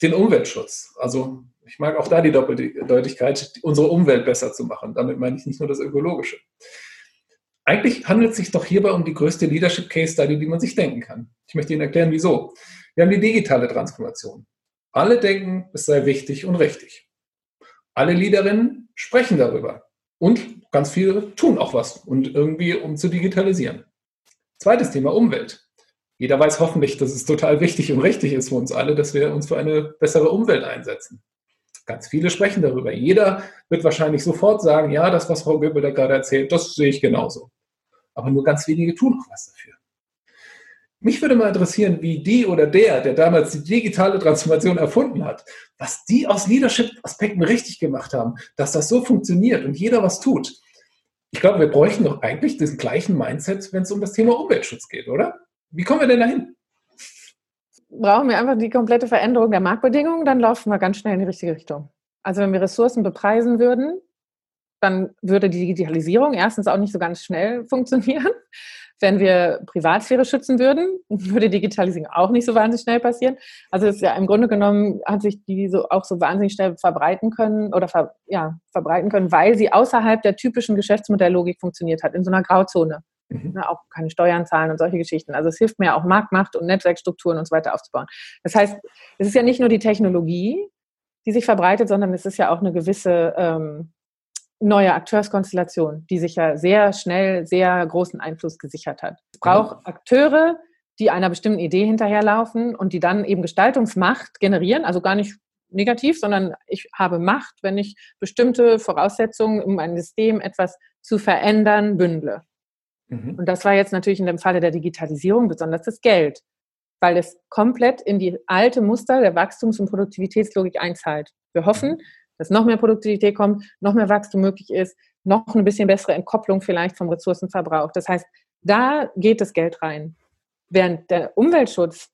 B: den Umweltschutz. Also ich mag auch da die Doppeldeutigkeit, unsere Umwelt besser zu machen. Damit meine ich nicht nur das Ökologische. Eigentlich handelt es sich doch hierbei um die größte Leadership Case Study, die man sich denken kann. Ich möchte Ihnen erklären, wieso. Wir haben die digitale Transformation. Alle denken, es sei wichtig und richtig. Alle Leaderinnen sprechen darüber. Und ganz viele tun auch was und irgendwie, um zu digitalisieren. Zweites Thema Umwelt. Jeder weiß hoffentlich, dass es total wichtig und richtig ist für uns alle, dass wir uns für eine bessere Umwelt einsetzen. Ganz viele sprechen darüber. Jeder wird wahrscheinlich sofort sagen, ja, das, was Frau Göbel da gerade erzählt, das sehe ich genauso. Aber nur ganz wenige tun noch was dafür. Mich würde mal interessieren, wie die oder der, der damals die digitale Transformation erfunden hat, was die aus Leadership-Aspekten richtig gemacht haben, dass das so funktioniert und jeder was tut. Ich glaube, wir bräuchten doch eigentlich diesen gleichen Mindset, wenn es um das Thema Umweltschutz geht, oder? Wie kommen wir denn dahin?
A: Brauchen wir einfach die komplette Veränderung der Marktbedingungen, dann laufen wir ganz schnell in die richtige Richtung. Also wenn wir Ressourcen bepreisen würden, dann würde die Digitalisierung erstens auch nicht so ganz schnell funktionieren. Wenn wir Privatsphäre schützen würden, würde Digitalisierung auch nicht so wahnsinnig schnell passieren. Also es ist ja im Grunde genommen hat sich die so auch so wahnsinnig schnell verbreiten können oder ver, ja, verbreiten können, weil sie außerhalb der typischen Geschäftsmodelllogik funktioniert hat, in so einer Grauzone. Mhm. Ne, auch keine Steuern zahlen und solche Geschichten. Also es hilft mir auch Marktmacht und Netzwerkstrukturen und so weiter aufzubauen. Das heißt, es ist ja nicht nur die Technologie, die sich verbreitet, sondern es ist ja auch eine gewisse ähm, neue Akteurskonstellation, die sich ja sehr schnell sehr großen Einfluss gesichert hat. Es braucht Akteure, die einer bestimmten Idee hinterherlaufen und die dann eben Gestaltungsmacht generieren, also gar nicht negativ, sondern ich habe Macht, wenn ich bestimmte Voraussetzungen, um ein System etwas zu verändern, bündle. Mhm. Und das war jetzt natürlich in dem Falle der Digitalisierung besonders das Geld, weil es komplett in die alte Muster der Wachstums- und Produktivitätslogik einzahlt. Wir hoffen, dass noch mehr Produktivität kommt, noch mehr Wachstum möglich ist, noch eine bisschen bessere Entkopplung vielleicht vom Ressourcenverbrauch. Das heißt, da geht das Geld rein. Während der Umweltschutz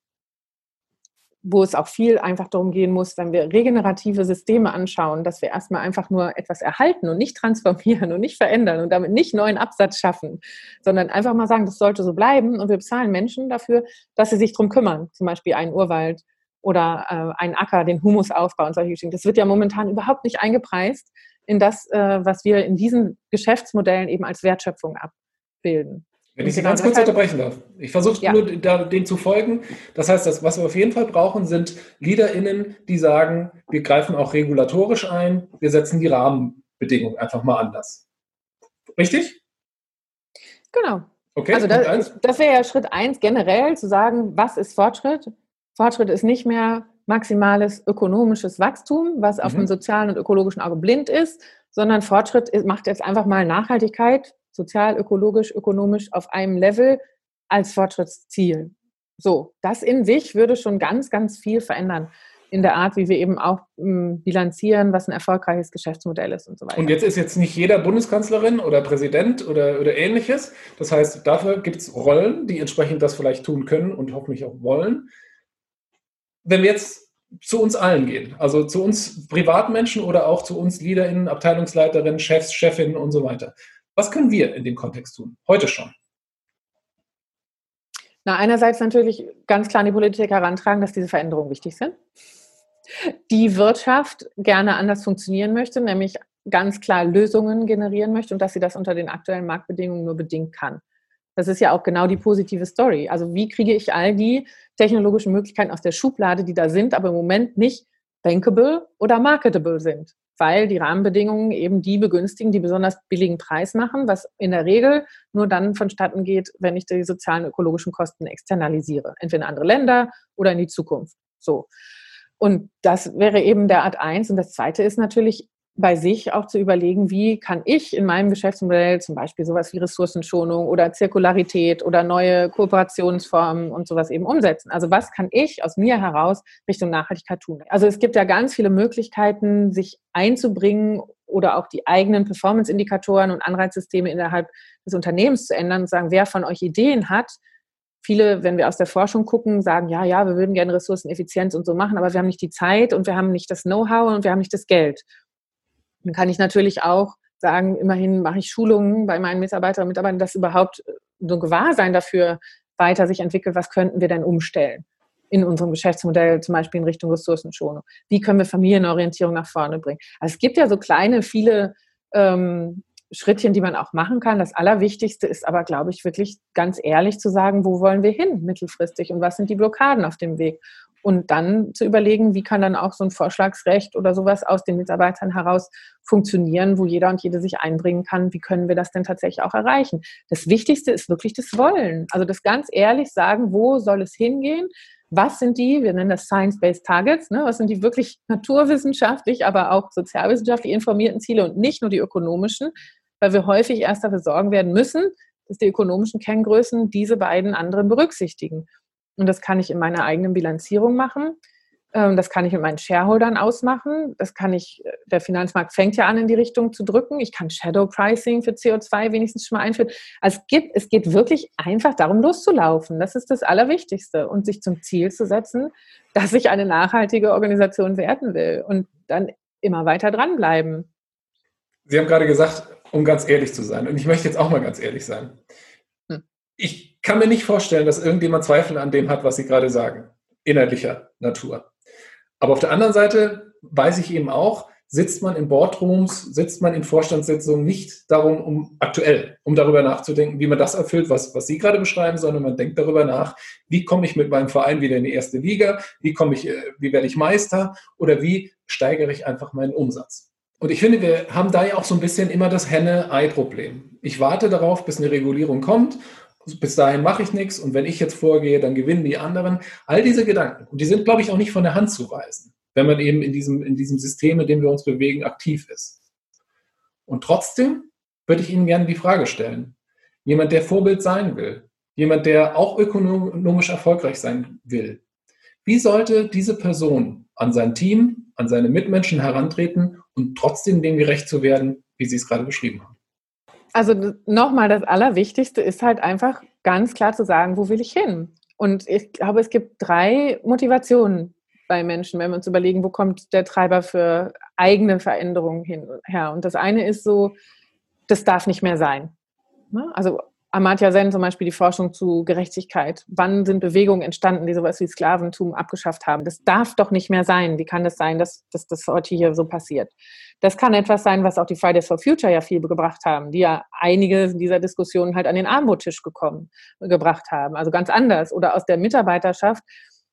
A: wo es auch viel einfach darum gehen muss, wenn wir regenerative Systeme anschauen, dass wir erstmal einfach nur etwas erhalten und nicht transformieren und nicht verändern und damit nicht neuen Absatz schaffen, sondern einfach mal sagen, das sollte so bleiben und wir bezahlen Menschen dafür, dass sie sich darum kümmern, zum Beispiel einen Urwald oder äh, einen Acker, den Humusaufbau und solche Geschichten. Das wird ja momentan überhaupt nicht eingepreist in das, äh, was wir in diesen Geschäftsmodellen eben als Wertschöpfung abbilden.
B: Wenn ich Sie ganz kurz unterbrechen darf. Ich versuche ja. nur da, dem zu folgen. Das heißt, das, was wir auf jeden Fall brauchen, sind LeaderInnen, die sagen, wir greifen auch regulatorisch ein, wir setzen die Rahmenbedingungen einfach mal anders. Richtig?
A: Genau. Okay, also das, das wäre ja Schritt eins generell, zu sagen, was ist Fortschritt? Fortschritt ist nicht mehr maximales ökonomisches Wachstum, was auf mhm. dem sozialen und ökologischen Auge blind ist, sondern Fortschritt macht jetzt einfach mal Nachhaltigkeit sozial, ökologisch, ökonomisch auf einem Level als Fortschrittsziel. So, das in sich würde schon ganz, ganz viel verändern in der Art, wie wir eben auch m, bilanzieren, was ein erfolgreiches Geschäftsmodell ist und so weiter.
B: Und jetzt ist jetzt nicht jeder Bundeskanzlerin oder Präsident oder, oder ähnliches. Das heißt, dafür gibt es Rollen, die entsprechend das vielleicht tun können und hoffentlich auch wollen. Wenn wir jetzt zu uns allen gehen, also zu uns Privatmenschen oder auch zu uns LeaderInnen, Abteilungsleiterinnen, Chefs, Chefinnen und so weiter. Was können wir in dem Kontext tun? Heute schon.
A: Na, einerseits natürlich ganz klar an die Politik herantragen, dass diese Veränderungen wichtig sind. Die Wirtschaft gerne anders funktionieren möchte, nämlich ganz klar Lösungen generieren möchte und dass sie das unter den aktuellen Marktbedingungen nur bedingt kann. Das ist ja auch genau die positive Story. Also wie kriege ich all die technologischen Möglichkeiten aus der Schublade, die da sind, aber im Moment nicht bankable oder marketable sind? weil die Rahmenbedingungen eben die begünstigen, die besonders billigen Preis machen, was in der Regel nur dann vonstatten geht, wenn ich die sozialen ökologischen Kosten externalisiere, entweder in andere Länder oder in die Zukunft. So. Und das wäre eben der Art 1. Und das zweite ist natürlich bei sich auch zu überlegen, wie kann ich in meinem Geschäftsmodell zum Beispiel sowas wie Ressourcenschonung oder Zirkularität oder neue Kooperationsformen und sowas eben umsetzen. Also was kann ich aus mir heraus Richtung Nachhaltigkeit tun? Also es gibt ja ganz viele Möglichkeiten, sich einzubringen oder auch die eigenen Performance-Indikatoren und Anreizsysteme innerhalb des Unternehmens zu ändern und sagen, wer von euch Ideen hat, viele, wenn wir aus der Forschung gucken, sagen, ja, ja, wir würden gerne Ressourceneffizienz und so machen, aber wir haben nicht die Zeit und wir haben nicht das Know-how und wir haben nicht das Geld. Dann kann ich natürlich auch sagen, immerhin mache ich Schulungen bei meinen Mitarbeiterinnen und Mitarbeitern, dass überhaupt so ein Gewahrsein dafür weiter sich entwickelt, was könnten wir denn umstellen in unserem Geschäftsmodell, zum Beispiel in Richtung Ressourcenschonung. Wie können wir Familienorientierung nach vorne bringen? Also es gibt ja so kleine, viele ähm, Schrittchen, die man auch machen kann. Das Allerwichtigste ist aber, glaube ich, wirklich ganz ehrlich zu sagen, wo wollen wir hin mittelfristig und was sind die Blockaden auf dem Weg? und dann zu überlegen, wie kann dann auch so ein Vorschlagsrecht oder sowas aus den Mitarbeitern heraus funktionieren, wo jeder und jede sich einbringen kann. Wie können wir das denn tatsächlich auch erreichen? Das Wichtigste ist wirklich das Wollen. Also das ganz ehrlich sagen, wo soll es hingehen? Was sind die, wir nennen das Science-Based Targets, ne? was sind die wirklich naturwissenschaftlich, aber auch sozialwissenschaftlich informierten Ziele und nicht nur die ökonomischen, weil wir häufig erst dafür sorgen werden müssen, dass die ökonomischen Kenngrößen diese beiden anderen berücksichtigen. Und das kann ich in meiner eigenen Bilanzierung machen. Ähm, das kann ich mit meinen Shareholdern ausmachen. Das kann ich, äh, der Finanzmarkt fängt ja an, in die Richtung zu drücken. Ich kann Shadow Pricing für CO2 wenigstens schon mal einführen. Also es, gibt, es geht wirklich einfach darum, loszulaufen. Das ist das Allerwichtigste. Und sich zum Ziel zu setzen, dass ich eine nachhaltige Organisation werden will. Und dann immer weiter dranbleiben.
B: Sie haben gerade gesagt, um ganz ehrlich zu sein. Und ich möchte jetzt auch mal ganz ehrlich sein. Hm. Ich kann mir nicht vorstellen, dass irgendjemand Zweifel an dem hat, was Sie gerade sagen, inhaltlicher Natur. Aber auf der anderen Seite weiß ich eben auch, sitzt man in Boardrooms, sitzt man in Vorstandssitzungen nicht darum, um aktuell, um darüber nachzudenken, wie man das erfüllt, was, was Sie gerade beschreiben, sondern man denkt darüber nach, wie komme ich mit meinem Verein wieder in die erste Liga, wie komme ich, äh, wie werde ich Meister oder wie steigere ich einfach meinen Umsatz. Und ich finde, wir haben da ja auch so ein bisschen immer das Henne-Ei-Problem. Ich warte darauf, bis eine Regulierung kommt bis dahin mache ich nichts und wenn ich jetzt vorgehe, dann gewinnen die anderen. All diese Gedanken. Und die sind, glaube ich, auch nicht von der Hand zu weisen wenn man eben in diesem, in diesem System, in dem wir uns bewegen, aktiv ist. Und trotzdem würde ich Ihnen gerne die Frage stellen, jemand, der Vorbild sein will, jemand, der auch ökonomisch erfolgreich sein will, wie sollte diese Person an sein Team, an seine Mitmenschen herantreten und trotzdem dem gerecht zu werden, wie Sie es gerade beschrieben haben?
A: Also nochmal, das Allerwichtigste ist halt einfach ganz klar zu sagen, wo will ich hin? Und ich glaube, es gibt drei Motivationen, bei Menschen, wenn wir uns überlegen, wo kommt der Treiber für eigene Veränderungen hin, her. Und das eine ist so, das darf nicht mehr sein. Ne? Also Amartya Sen zum Beispiel die Forschung zu Gerechtigkeit. Wann sind Bewegungen entstanden, die sowas wie Sklaventum abgeschafft haben? Das darf doch nicht mehr sein. Wie kann das sein, dass, dass das heute hier so passiert? Das kann etwas sein, was auch die Fridays for Future ja viel gebracht haben, die ja einige dieser Diskussionen halt an den Armuttisch gekommen, gebracht haben. Also ganz anders. Oder aus der Mitarbeiterschaft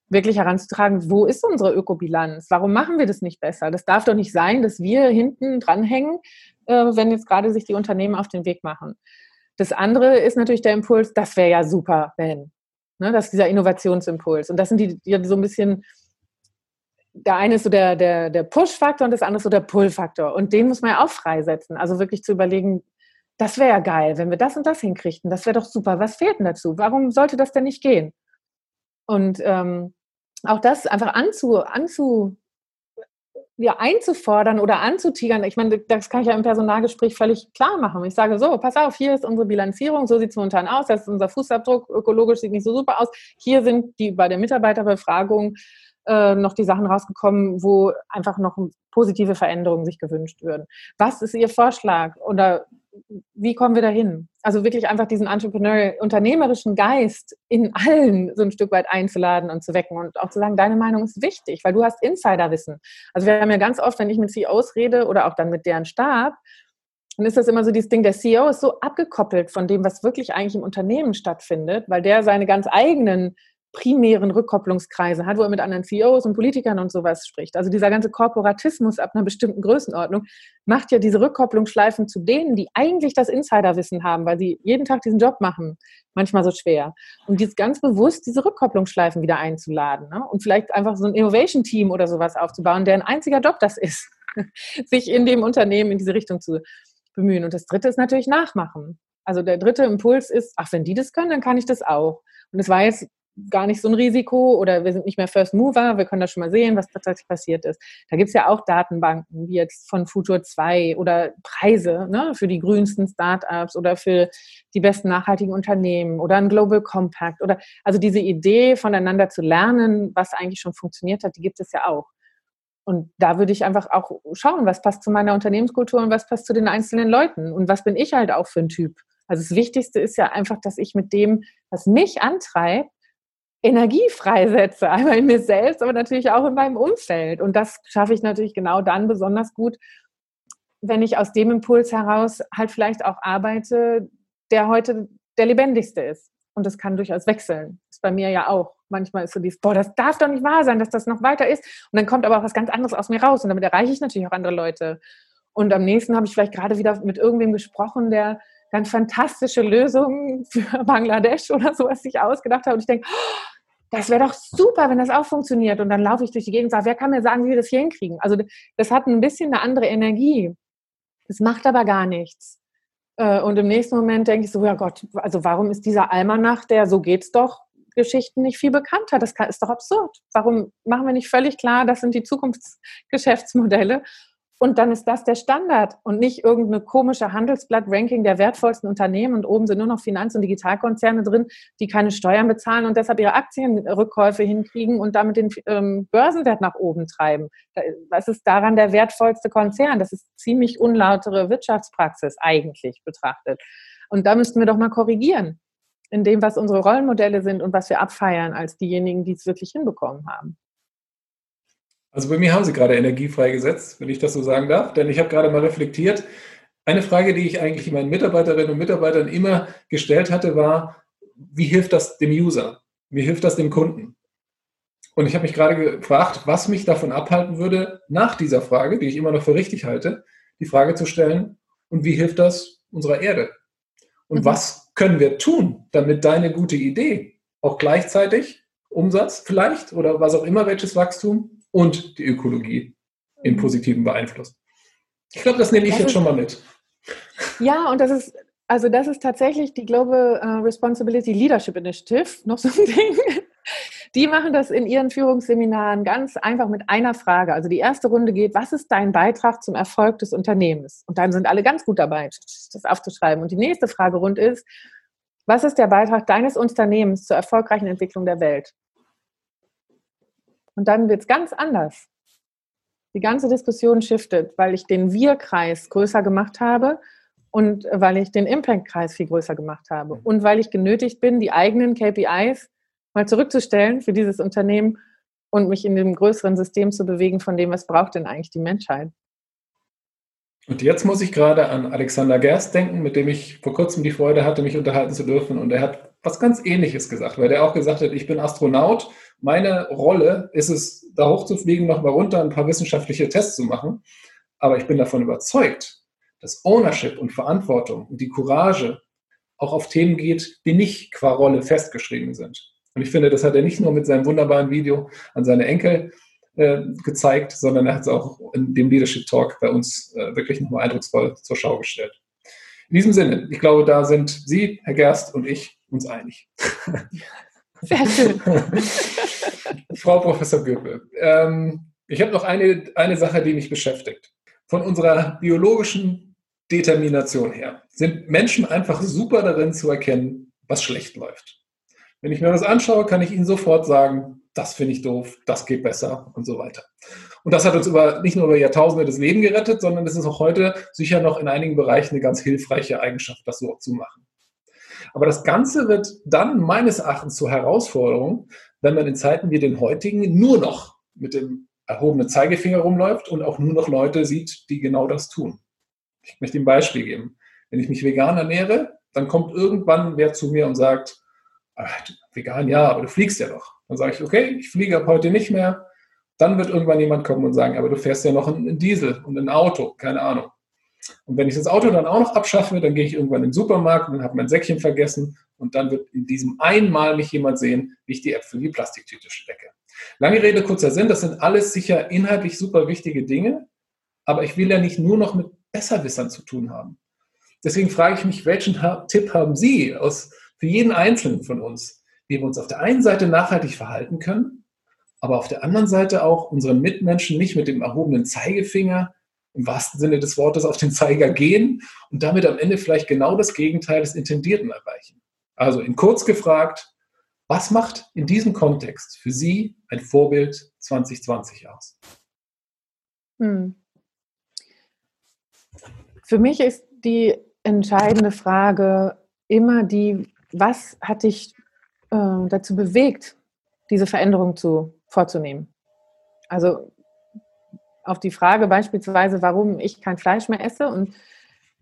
A: wirklich heranzutragen, wo ist unsere Ökobilanz? Warum machen wir das nicht besser? Das darf doch nicht sein, dass wir hinten dranhängen, äh, wenn jetzt gerade sich die Unternehmen auf den Weg machen. Das andere ist natürlich der Impuls, das wäre ja super, wenn. Ne, das ist dieser Innovationsimpuls. Und das sind die, die so ein bisschen, der eine ist so der, der, der Push-Faktor und das andere ist so der Pull-Faktor. Und den muss man ja auch freisetzen. Also wirklich zu überlegen, das wäre ja geil, wenn wir das und das hinkriegten. Das wäre doch super. Was fehlt denn dazu? Warum sollte das denn nicht gehen? Und ähm, auch das einfach anzu, anzu, ja, einzufordern oder anzutigern. Ich meine, das kann ich ja im Personalgespräch völlig klar machen. Ich sage so, pass auf, hier ist unsere Bilanzierung, so sieht es momentan aus, das ist unser Fußabdruck, ökologisch sieht nicht so super aus. Hier sind die bei der Mitarbeiterbefragung äh, noch die Sachen rausgekommen, wo einfach noch positive Veränderungen sich gewünscht würden. Was ist Ihr Vorschlag oder wie kommen wir dahin? Also wirklich einfach diesen Entrepreneurial, unternehmerischen Geist in allen so ein Stück weit einzuladen und zu wecken und auch zu sagen, deine Meinung ist wichtig, weil du hast Insiderwissen. Also wir haben ja ganz oft, wenn ich mit CEOs rede oder auch dann mit deren Stab, dann ist das immer so dieses Ding, der CEO ist so abgekoppelt von dem, was wirklich eigentlich im Unternehmen stattfindet, weil der seine ganz eigenen primären Rückkopplungskreise hat, wo er mit anderen CEOs und Politikern und sowas spricht. Also dieser ganze Korporatismus ab einer bestimmten Größenordnung macht ja diese Rückkopplungsschleifen zu denen, die eigentlich das Insiderwissen haben, weil sie jeden Tag diesen Job machen, manchmal so schwer. Und dies ganz bewusst diese Rückkopplungsschleifen wieder einzuladen ne? und vielleicht einfach so ein Innovation-Team oder sowas aufzubauen, deren einziger Job das ist, sich in dem Unternehmen in diese Richtung zu bemühen. Und das dritte ist natürlich nachmachen. Also der dritte Impuls ist, ach, wenn die das können, dann kann ich das auch. Und es war jetzt gar nicht so ein Risiko oder wir sind nicht mehr First Mover, wir können da schon mal sehen, was tatsächlich passiert ist. Da gibt es ja auch Datenbanken, wie jetzt von Futur 2 oder Preise ne, für die grünsten Startups oder für die besten nachhaltigen Unternehmen oder ein Global Compact oder also diese Idee voneinander zu lernen, was eigentlich schon funktioniert hat, die gibt es ja auch. Und da würde ich einfach auch schauen, was passt zu meiner Unternehmenskultur und was passt zu den einzelnen Leuten und was bin ich halt auch für ein Typ. Also das Wichtigste ist ja einfach, dass ich mit dem, was mich antreibt, Energie freisetze, einmal in mir selbst, aber natürlich auch in meinem Umfeld. Und das schaffe ich natürlich genau dann besonders gut, wenn ich aus dem Impuls heraus halt vielleicht auch arbeite, der heute der lebendigste ist. Und das kann durchaus wechseln. Ist bei mir ja auch. Manchmal ist so dieses, boah, das darf doch nicht wahr sein, dass das noch weiter ist. Und dann kommt aber auch was ganz anderes aus mir raus. Und damit erreiche ich natürlich auch andere Leute. Und am nächsten habe ich vielleicht gerade wieder mit irgendwem gesprochen, der ganz fantastische Lösungen für Bangladesch oder sowas sich ausgedacht hat. Und ich denke, oh, das wäre doch super, wenn das auch funktioniert. Und dann laufe ich durch die Gegend und sage, wer kann mir sagen, wie wir das hier hinkriegen? Also das hat ein bisschen eine andere Energie. Das macht aber gar nichts. Äh, und im nächsten Moment denke ich so, ja Gott, also warum ist dieser Almanach, der so geht's doch, Geschichten nicht viel bekannter? Das ist doch absurd. Warum machen wir nicht völlig klar, das sind die Zukunftsgeschäftsmodelle und dann ist das der Standard und nicht irgendeine komische Handelsblatt-Ranking der wertvollsten Unternehmen und oben sind nur noch Finanz- und Digitalkonzerne drin, die keine Steuern bezahlen und deshalb ihre Aktienrückkäufe hinkriegen und damit den ähm, Börsenwert nach oben treiben. Was ist daran der wertvollste Konzern? Das ist ziemlich unlautere Wirtschaftspraxis eigentlich betrachtet. Und da müssten wir doch mal korrigieren in dem, was unsere Rollenmodelle sind und was wir abfeiern als diejenigen, die es wirklich hinbekommen haben.
B: Also bei mir haben Sie gerade Energie freigesetzt, wenn ich das so sagen darf, denn ich habe gerade mal reflektiert. Eine Frage, die ich eigentlich meinen Mitarbeiterinnen und Mitarbeitern immer gestellt hatte, war, wie hilft das dem User? Wie hilft das dem Kunden? Und ich habe mich gerade gefragt, was mich davon abhalten würde, nach dieser Frage, die ich immer noch für richtig halte, die Frage zu stellen, und wie hilft das unserer Erde? Und mhm. was können wir tun, damit deine gute Idee auch gleichzeitig Umsatz vielleicht oder was auch immer, welches Wachstum und die Ökologie in mhm. positiven beeinflusst. Ich glaube, das nehme ich das jetzt ist, schon mal mit.
A: Ja, und das ist, also das ist tatsächlich die Global uh, Responsibility Leadership Initiative, noch so ein Ding. Die machen das in ihren Führungsseminaren ganz einfach mit einer Frage. Also die erste Runde geht, was ist dein Beitrag zum Erfolg des Unternehmens? Und dann sind alle ganz gut dabei, das aufzuschreiben. Und die nächste Fragerunde ist, was ist der Beitrag deines Unternehmens zur erfolgreichen Entwicklung der Welt? Und dann wird es ganz anders. Die ganze Diskussion shiftet, weil ich den Wir-Kreis größer gemacht habe und weil ich den Impact-Kreis viel größer gemacht habe und weil ich genötigt bin, die eigenen KPIs mal zurückzustellen für dieses Unternehmen und mich in dem größeren System zu bewegen, von dem, was braucht denn eigentlich die Menschheit.
B: Und jetzt muss ich gerade an Alexander Gerst denken, mit dem ich vor kurzem die Freude hatte, mich unterhalten zu dürfen. Und er hat was ganz Ähnliches gesagt, weil der auch gesagt hat, ich bin Astronaut. Meine Rolle ist es, da hochzufliegen, nochmal runter, ein paar wissenschaftliche Tests zu machen. Aber ich bin davon überzeugt, dass Ownership und Verantwortung und die Courage auch auf Themen geht, die nicht qua Rolle festgeschrieben sind. Und ich finde, das hat er nicht nur mit seinem wunderbaren Video an seine Enkel äh, gezeigt, sondern er hat es auch in dem Leadership Talk bei uns äh, wirklich nochmal eindrucksvoll zur Schau gestellt. In diesem Sinne, ich glaube, da sind Sie, Herr Gerst und ich uns einig.
A: Sehr schön.
B: Frau Professor Göpel, ähm, ich habe noch eine, eine Sache, die mich beschäftigt. Von unserer biologischen Determination her sind Menschen einfach super darin zu erkennen, was schlecht läuft. Wenn ich mir das anschaue, kann ich Ihnen sofort sagen, das finde ich doof, das geht besser und so weiter. Und das hat uns über, nicht nur über Jahrtausende das Leben gerettet, sondern es ist auch heute sicher noch in einigen Bereichen eine ganz hilfreiche Eigenschaft, das so zu machen. Aber das Ganze wird dann meines Erachtens zur Herausforderung, wenn man in Zeiten wie den heutigen nur noch mit dem erhobenen Zeigefinger rumläuft und auch nur noch Leute sieht, die genau das tun. Ich möchte ein Beispiel geben. Wenn ich mich vegan ernähre, dann kommt irgendwann wer zu mir und sagt, vegan ja, aber du fliegst ja doch. Dann sage ich, okay, ich fliege ab heute nicht mehr. Dann wird irgendwann jemand kommen und sagen, aber du fährst ja noch einen Diesel und ein Auto, keine Ahnung. Und wenn ich das Auto dann auch noch abschaffe, dann gehe ich irgendwann in den Supermarkt und habe mein Säckchen vergessen und dann wird in diesem einmal mich jemand sehen, wie ich die Äpfel in die Plastiktüte stecke. Lange Rede, kurzer Sinn, das sind alles sicher inhaltlich super wichtige Dinge, aber ich will ja nicht nur noch mit Besserwissern zu tun haben. Deswegen frage ich mich, welchen Tipp haben Sie aus, für jeden Einzelnen von uns, wie wir uns auf der einen Seite nachhaltig verhalten können, aber auf der anderen Seite auch unseren Mitmenschen nicht mit dem erhobenen Zeigefinger im wahrsten Sinne des Wortes auf den Zeiger gehen und damit am Ende vielleicht genau das Gegenteil des Intendierten erreichen. Also in kurz gefragt, was macht in diesem Kontext für Sie ein Vorbild 2020 aus? Hm.
A: Für mich ist die entscheidende Frage immer die, was hat dich äh, dazu bewegt, diese Veränderung zu, vorzunehmen? Also auf die Frage beispielsweise, warum ich kein Fleisch mehr esse und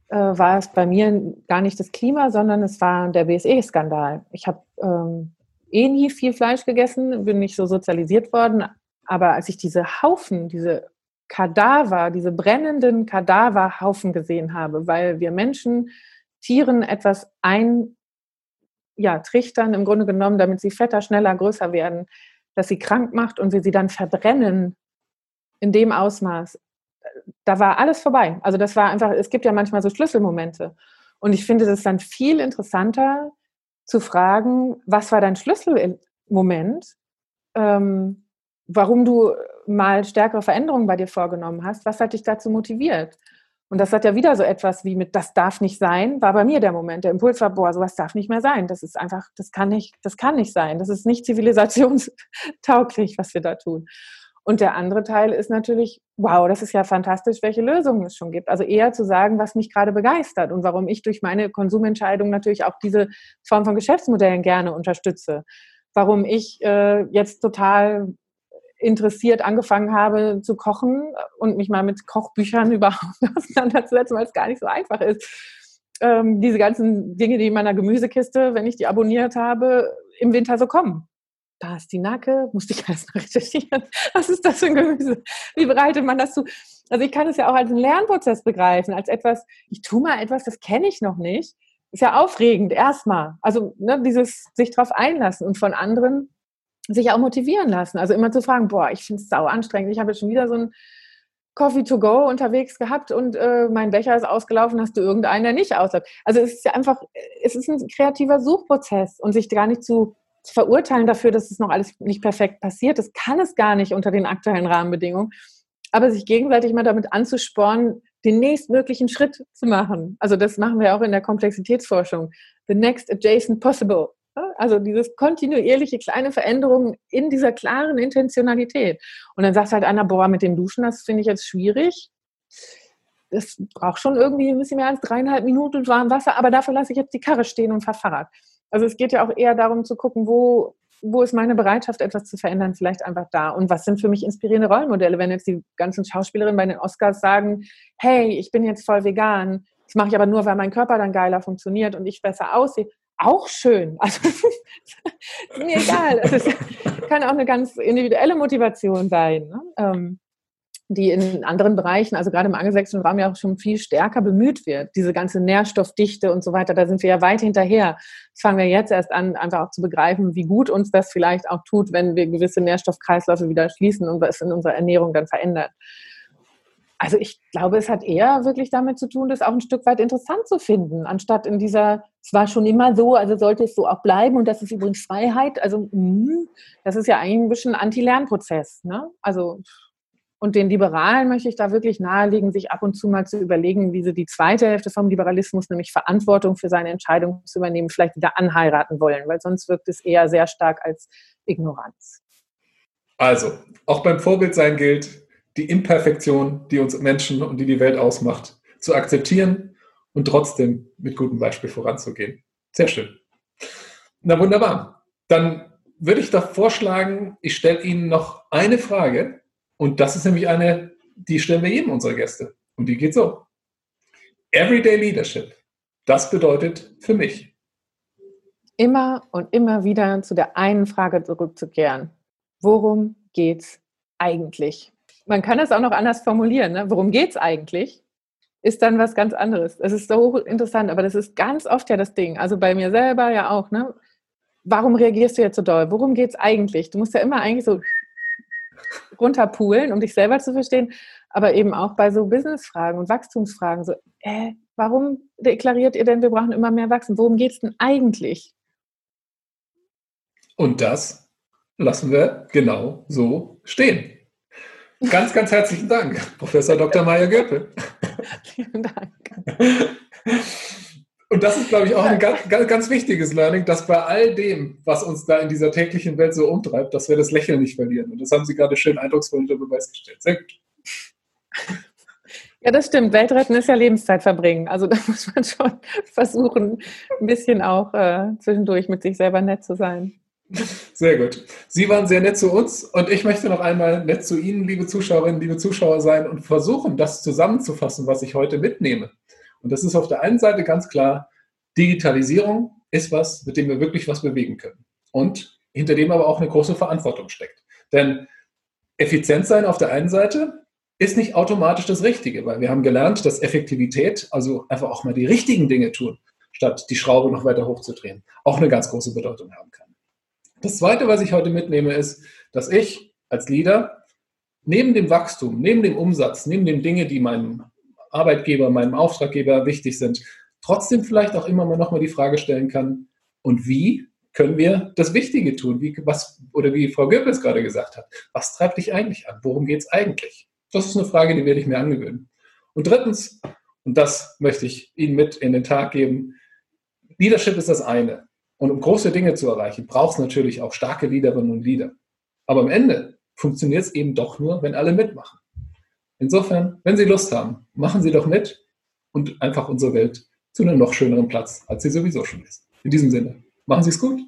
A: äh, war es bei mir gar nicht das Klima, sondern es war der BSE-Skandal. Ich habe ähm, eh nie viel Fleisch gegessen, bin nicht so sozialisiert worden, aber als ich diese Haufen, diese Kadaver, diese brennenden Kadaverhaufen gesehen habe, weil wir Menschen Tieren etwas ein, ja, trichtern, im Grunde genommen, damit sie fetter, schneller, größer werden, dass sie krank macht und wir sie dann verbrennen in dem Ausmaß. Da war alles vorbei. Also das war einfach, es gibt ja manchmal so Schlüsselmomente. Und ich finde es dann viel interessanter zu fragen, was war dein Schlüsselmoment, ähm, warum du mal stärkere Veränderungen bei dir vorgenommen hast, was hat dich dazu motiviert? Und das hat ja wieder so etwas wie mit, das darf nicht sein, war bei mir der Moment. Der Impuls war, boah, sowas darf nicht mehr sein. Das ist einfach, das kann nicht, das kann nicht sein. Das ist nicht zivilisationstauglich, was wir da tun. Und der andere Teil ist natürlich, wow, das ist ja fantastisch, welche Lösungen es schon gibt. Also eher zu sagen, was mich gerade begeistert und warum ich durch meine Konsumentscheidung natürlich auch diese Form von Geschäftsmodellen gerne unterstütze. Warum ich äh, jetzt total interessiert angefangen habe zu kochen und mich mal mit Kochbüchern überhaupt auseinanderzusetzen, weil es gar nicht so einfach ist. Ähm, diese ganzen Dinge, die in meiner Gemüsekiste, wenn ich die abonniert habe, im Winter so kommen. Da ist die Nacke, musste ich erst mal recherchieren. Was ist das für ein Gemüse? Wie bereitet man das zu? Also ich kann es ja auch als einen Lernprozess begreifen, als etwas, ich tue mal etwas, das kenne ich noch nicht. Ist ja aufregend, erstmal. Also ne, dieses sich darauf einlassen und von anderen sich auch motivieren lassen. Also immer zu fragen, boah, ich finde es sau anstrengend. Ich habe jetzt schon wieder so ein Coffee to go unterwegs gehabt und äh, mein Becher ist ausgelaufen, hast du irgendeinen, der nicht ausläuft. Also es ist ja einfach, es ist ein kreativer Suchprozess und sich gar nicht zu, zu verurteilen dafür, dass es noch alles nicht perfekt passiert. Das kann es gar nicht unter den aktuellen Rahmenbedingungen. Aber sich gegenseitig mal damit anzuspornen, den nächstmöglichen Schritt zu machen. Also das machen wir auch in der Komplexitätsforschung. The next adjacent possible. Also dieses kontinuierliche kleine Veränderungen in dieser klaren Intentionalität. Und dann sagt halt einer, boah, mit dem Duschen, das finde ich jetzt schwierig. Das braucht schon irgendwie ein bisschen mehr als dreieinhalb Minuten warm Wasser, aber dafür lasse ich jetzt die Karre stehen und fahre Fahrrad. Also es geht ja auch eher darum zu gucken, wo, wo ist meine Bereitschaft, etwas zu verändern, vielleicht einfach da. Und was sind für mich inspirierende Rollenmodelle, wenn jetzt die ganzen Schauspielerinnen bei den Oscars sagen, hey, ich bin jetzt voll vegan, das mache ich aber nur, weil mein Körper dann geiler funktioniert und ich besser aussehe auch schön. Also ist mir egal. Es ist, kann auch eine ganz individuelle Motivation sein, ne? ähm, die in anderen Bereichen, also gerade im angelsächsischen Raum ja auch schon viel stärker bemüht wird. Diese ganze Nährstoffdichte und so weiter, da sind wir ja weit hinterher. Das fangen wir jetzt erst an, einfach auch zu begreifen, wie gut uns das vielleicht auch tut, wenn wir gewisse Nährstoffkreisläufe wieder schließen und was in unserer Ernährung dann verändert. Also ich glaube, es hat eher wirklich damit zu tun, das auch ein Stück weit interessant zu finden, anstatt in dieser, es war schon immer so, also sollte es so auch bleiben und das ist übrigens Freiheit. Also hm, das ist ja eigentlich ein bisschen ein Anti-Lernprozess. Ne? Also und den Liberalen möchte ich da wirklich nahelegen, sich ab und zu mal zu überlegen, wie sie die zweite Hälfte vom Liberalismus, nämlich Verantwortung für seine Entscheidung zu übernehmen, vielleicht wieder anheiraten wollen, weil sonst wirkt es eher sehr stark als Ignoranz.
B: Also, auch beim Vorbild sein gilt, die Imperfektion, die uns Menschen und die die Welt ausmacht, zu akzeptieren und trotzdem mit gutem Beispiel voranzugehen. Sehr schön. Na wunderbar. Dann würde ich doch vorschlagen, ich stelle Ihnen noch eine Frage und das ist nämlich eine, die stellen wir jedem unserer Gäste und die geht so. Everyday Leadership, das bedeutet für mich.
A: Immer und immer wieder zu der einen Frage zurückzukehren. Worum geht's eigentlich? Man kann es auch noch anders formulieren. Ne? Worum geht es eigentlich? Ist dann was ganz anderes. Das ist so interessant, aber das ist ganz oft ja das Ding. Also bei mir selber ja auch. Ne? Warum reagierst du jetzt so doll? Worum geht es eigentlich? Du musst ja immer eigentlich so runterpulen, um dich selber zu verstehen, aber eben auch bei so Businessfragen und Wachstumsfragen. So, äh, warum deklariert ihr denn, wir brauchen immer mehr Wachstum? Worum geht es denn eigentlich?
B: Und das lassen wir genau so stehen. Ganz, ganz herzlichen Dank, Professor Dr. Maya Göpel. Vielen Dank. Und das ist, glaube ich, auch ein ganz, ganz, ganz, wichtiges Learning, dass bei all dem, was uns da in dieser täglichen Welt so umtreibt, dass wir das Lächeln nicht verlieren. Und das haben Sie gerade schön eindrucksvoll unter Beweis gestellt. Sehr gut.
A: Ja, das stimmt. Weltretten ist ja Lebenszeit verbringen. Also da muss man schon versuchen, ein bisschen auch äh, zwischendurch mit sich selber nett zu sein.
B: Sehr gut. Sie waren sehr nett zu uns und ich möchte noch einmal nett zu Ihnen, liebe Zuschauerinnen, liebe Zuschauer sein und versuchen, das zusammenzufassen, was ich heute mitnehme. Und das ist auf der einen Seite ganz klar, Digitalisierung ist was, mit dem wir wirklich was bewegen können. Und hinter dem aber auch eine große Verantwortung steckt. Denn Effizienz sein auf der einen Seite ist nicht automatisch das Richtige, weil wir haben gelernt, dass Effektivität, also einfach auch mal die richtigen Dinge tun, statt die Schraube noch weiter hochzudrehen, auch eine ganz große Bedeutung haben kann. Das Zweite, was ich heute mitnehme, ist, dass ich als Leader neben dem Wachstum, neben dem Umsatz, neben den Dingen, die meinem Arbeitgeber, meinem Auftraggeber wichtig sind, trotzdem vielleicht auch immer mal nochmal die Frage stellen kann, und wie können wir das Wichtige tun? Wie, was, oder wie Frau Goebbels gerade gesagt hat, was treibt dich eigentlich an? Worum geht es eigentlich? Das ist eine Frage, die werde ich mir angewöhnen. Und drittens, und das möchte ich Ihnen mit in den Tag geben, Leadership ist das eine. Und um große Dinge zu erreichen, braucht es natürlich auch starke Leaderinnen und Leader. Aber am Ende funktioniert es eben doch nur, wenn alle mitmachen. Insofern, wenn Sie Lust haben, machen Sie doch mit und einfach unsere Welt zu einem noch schöneren Platz, als sie sowieso schon ist. In diesem Sinne, machen Sie es gut.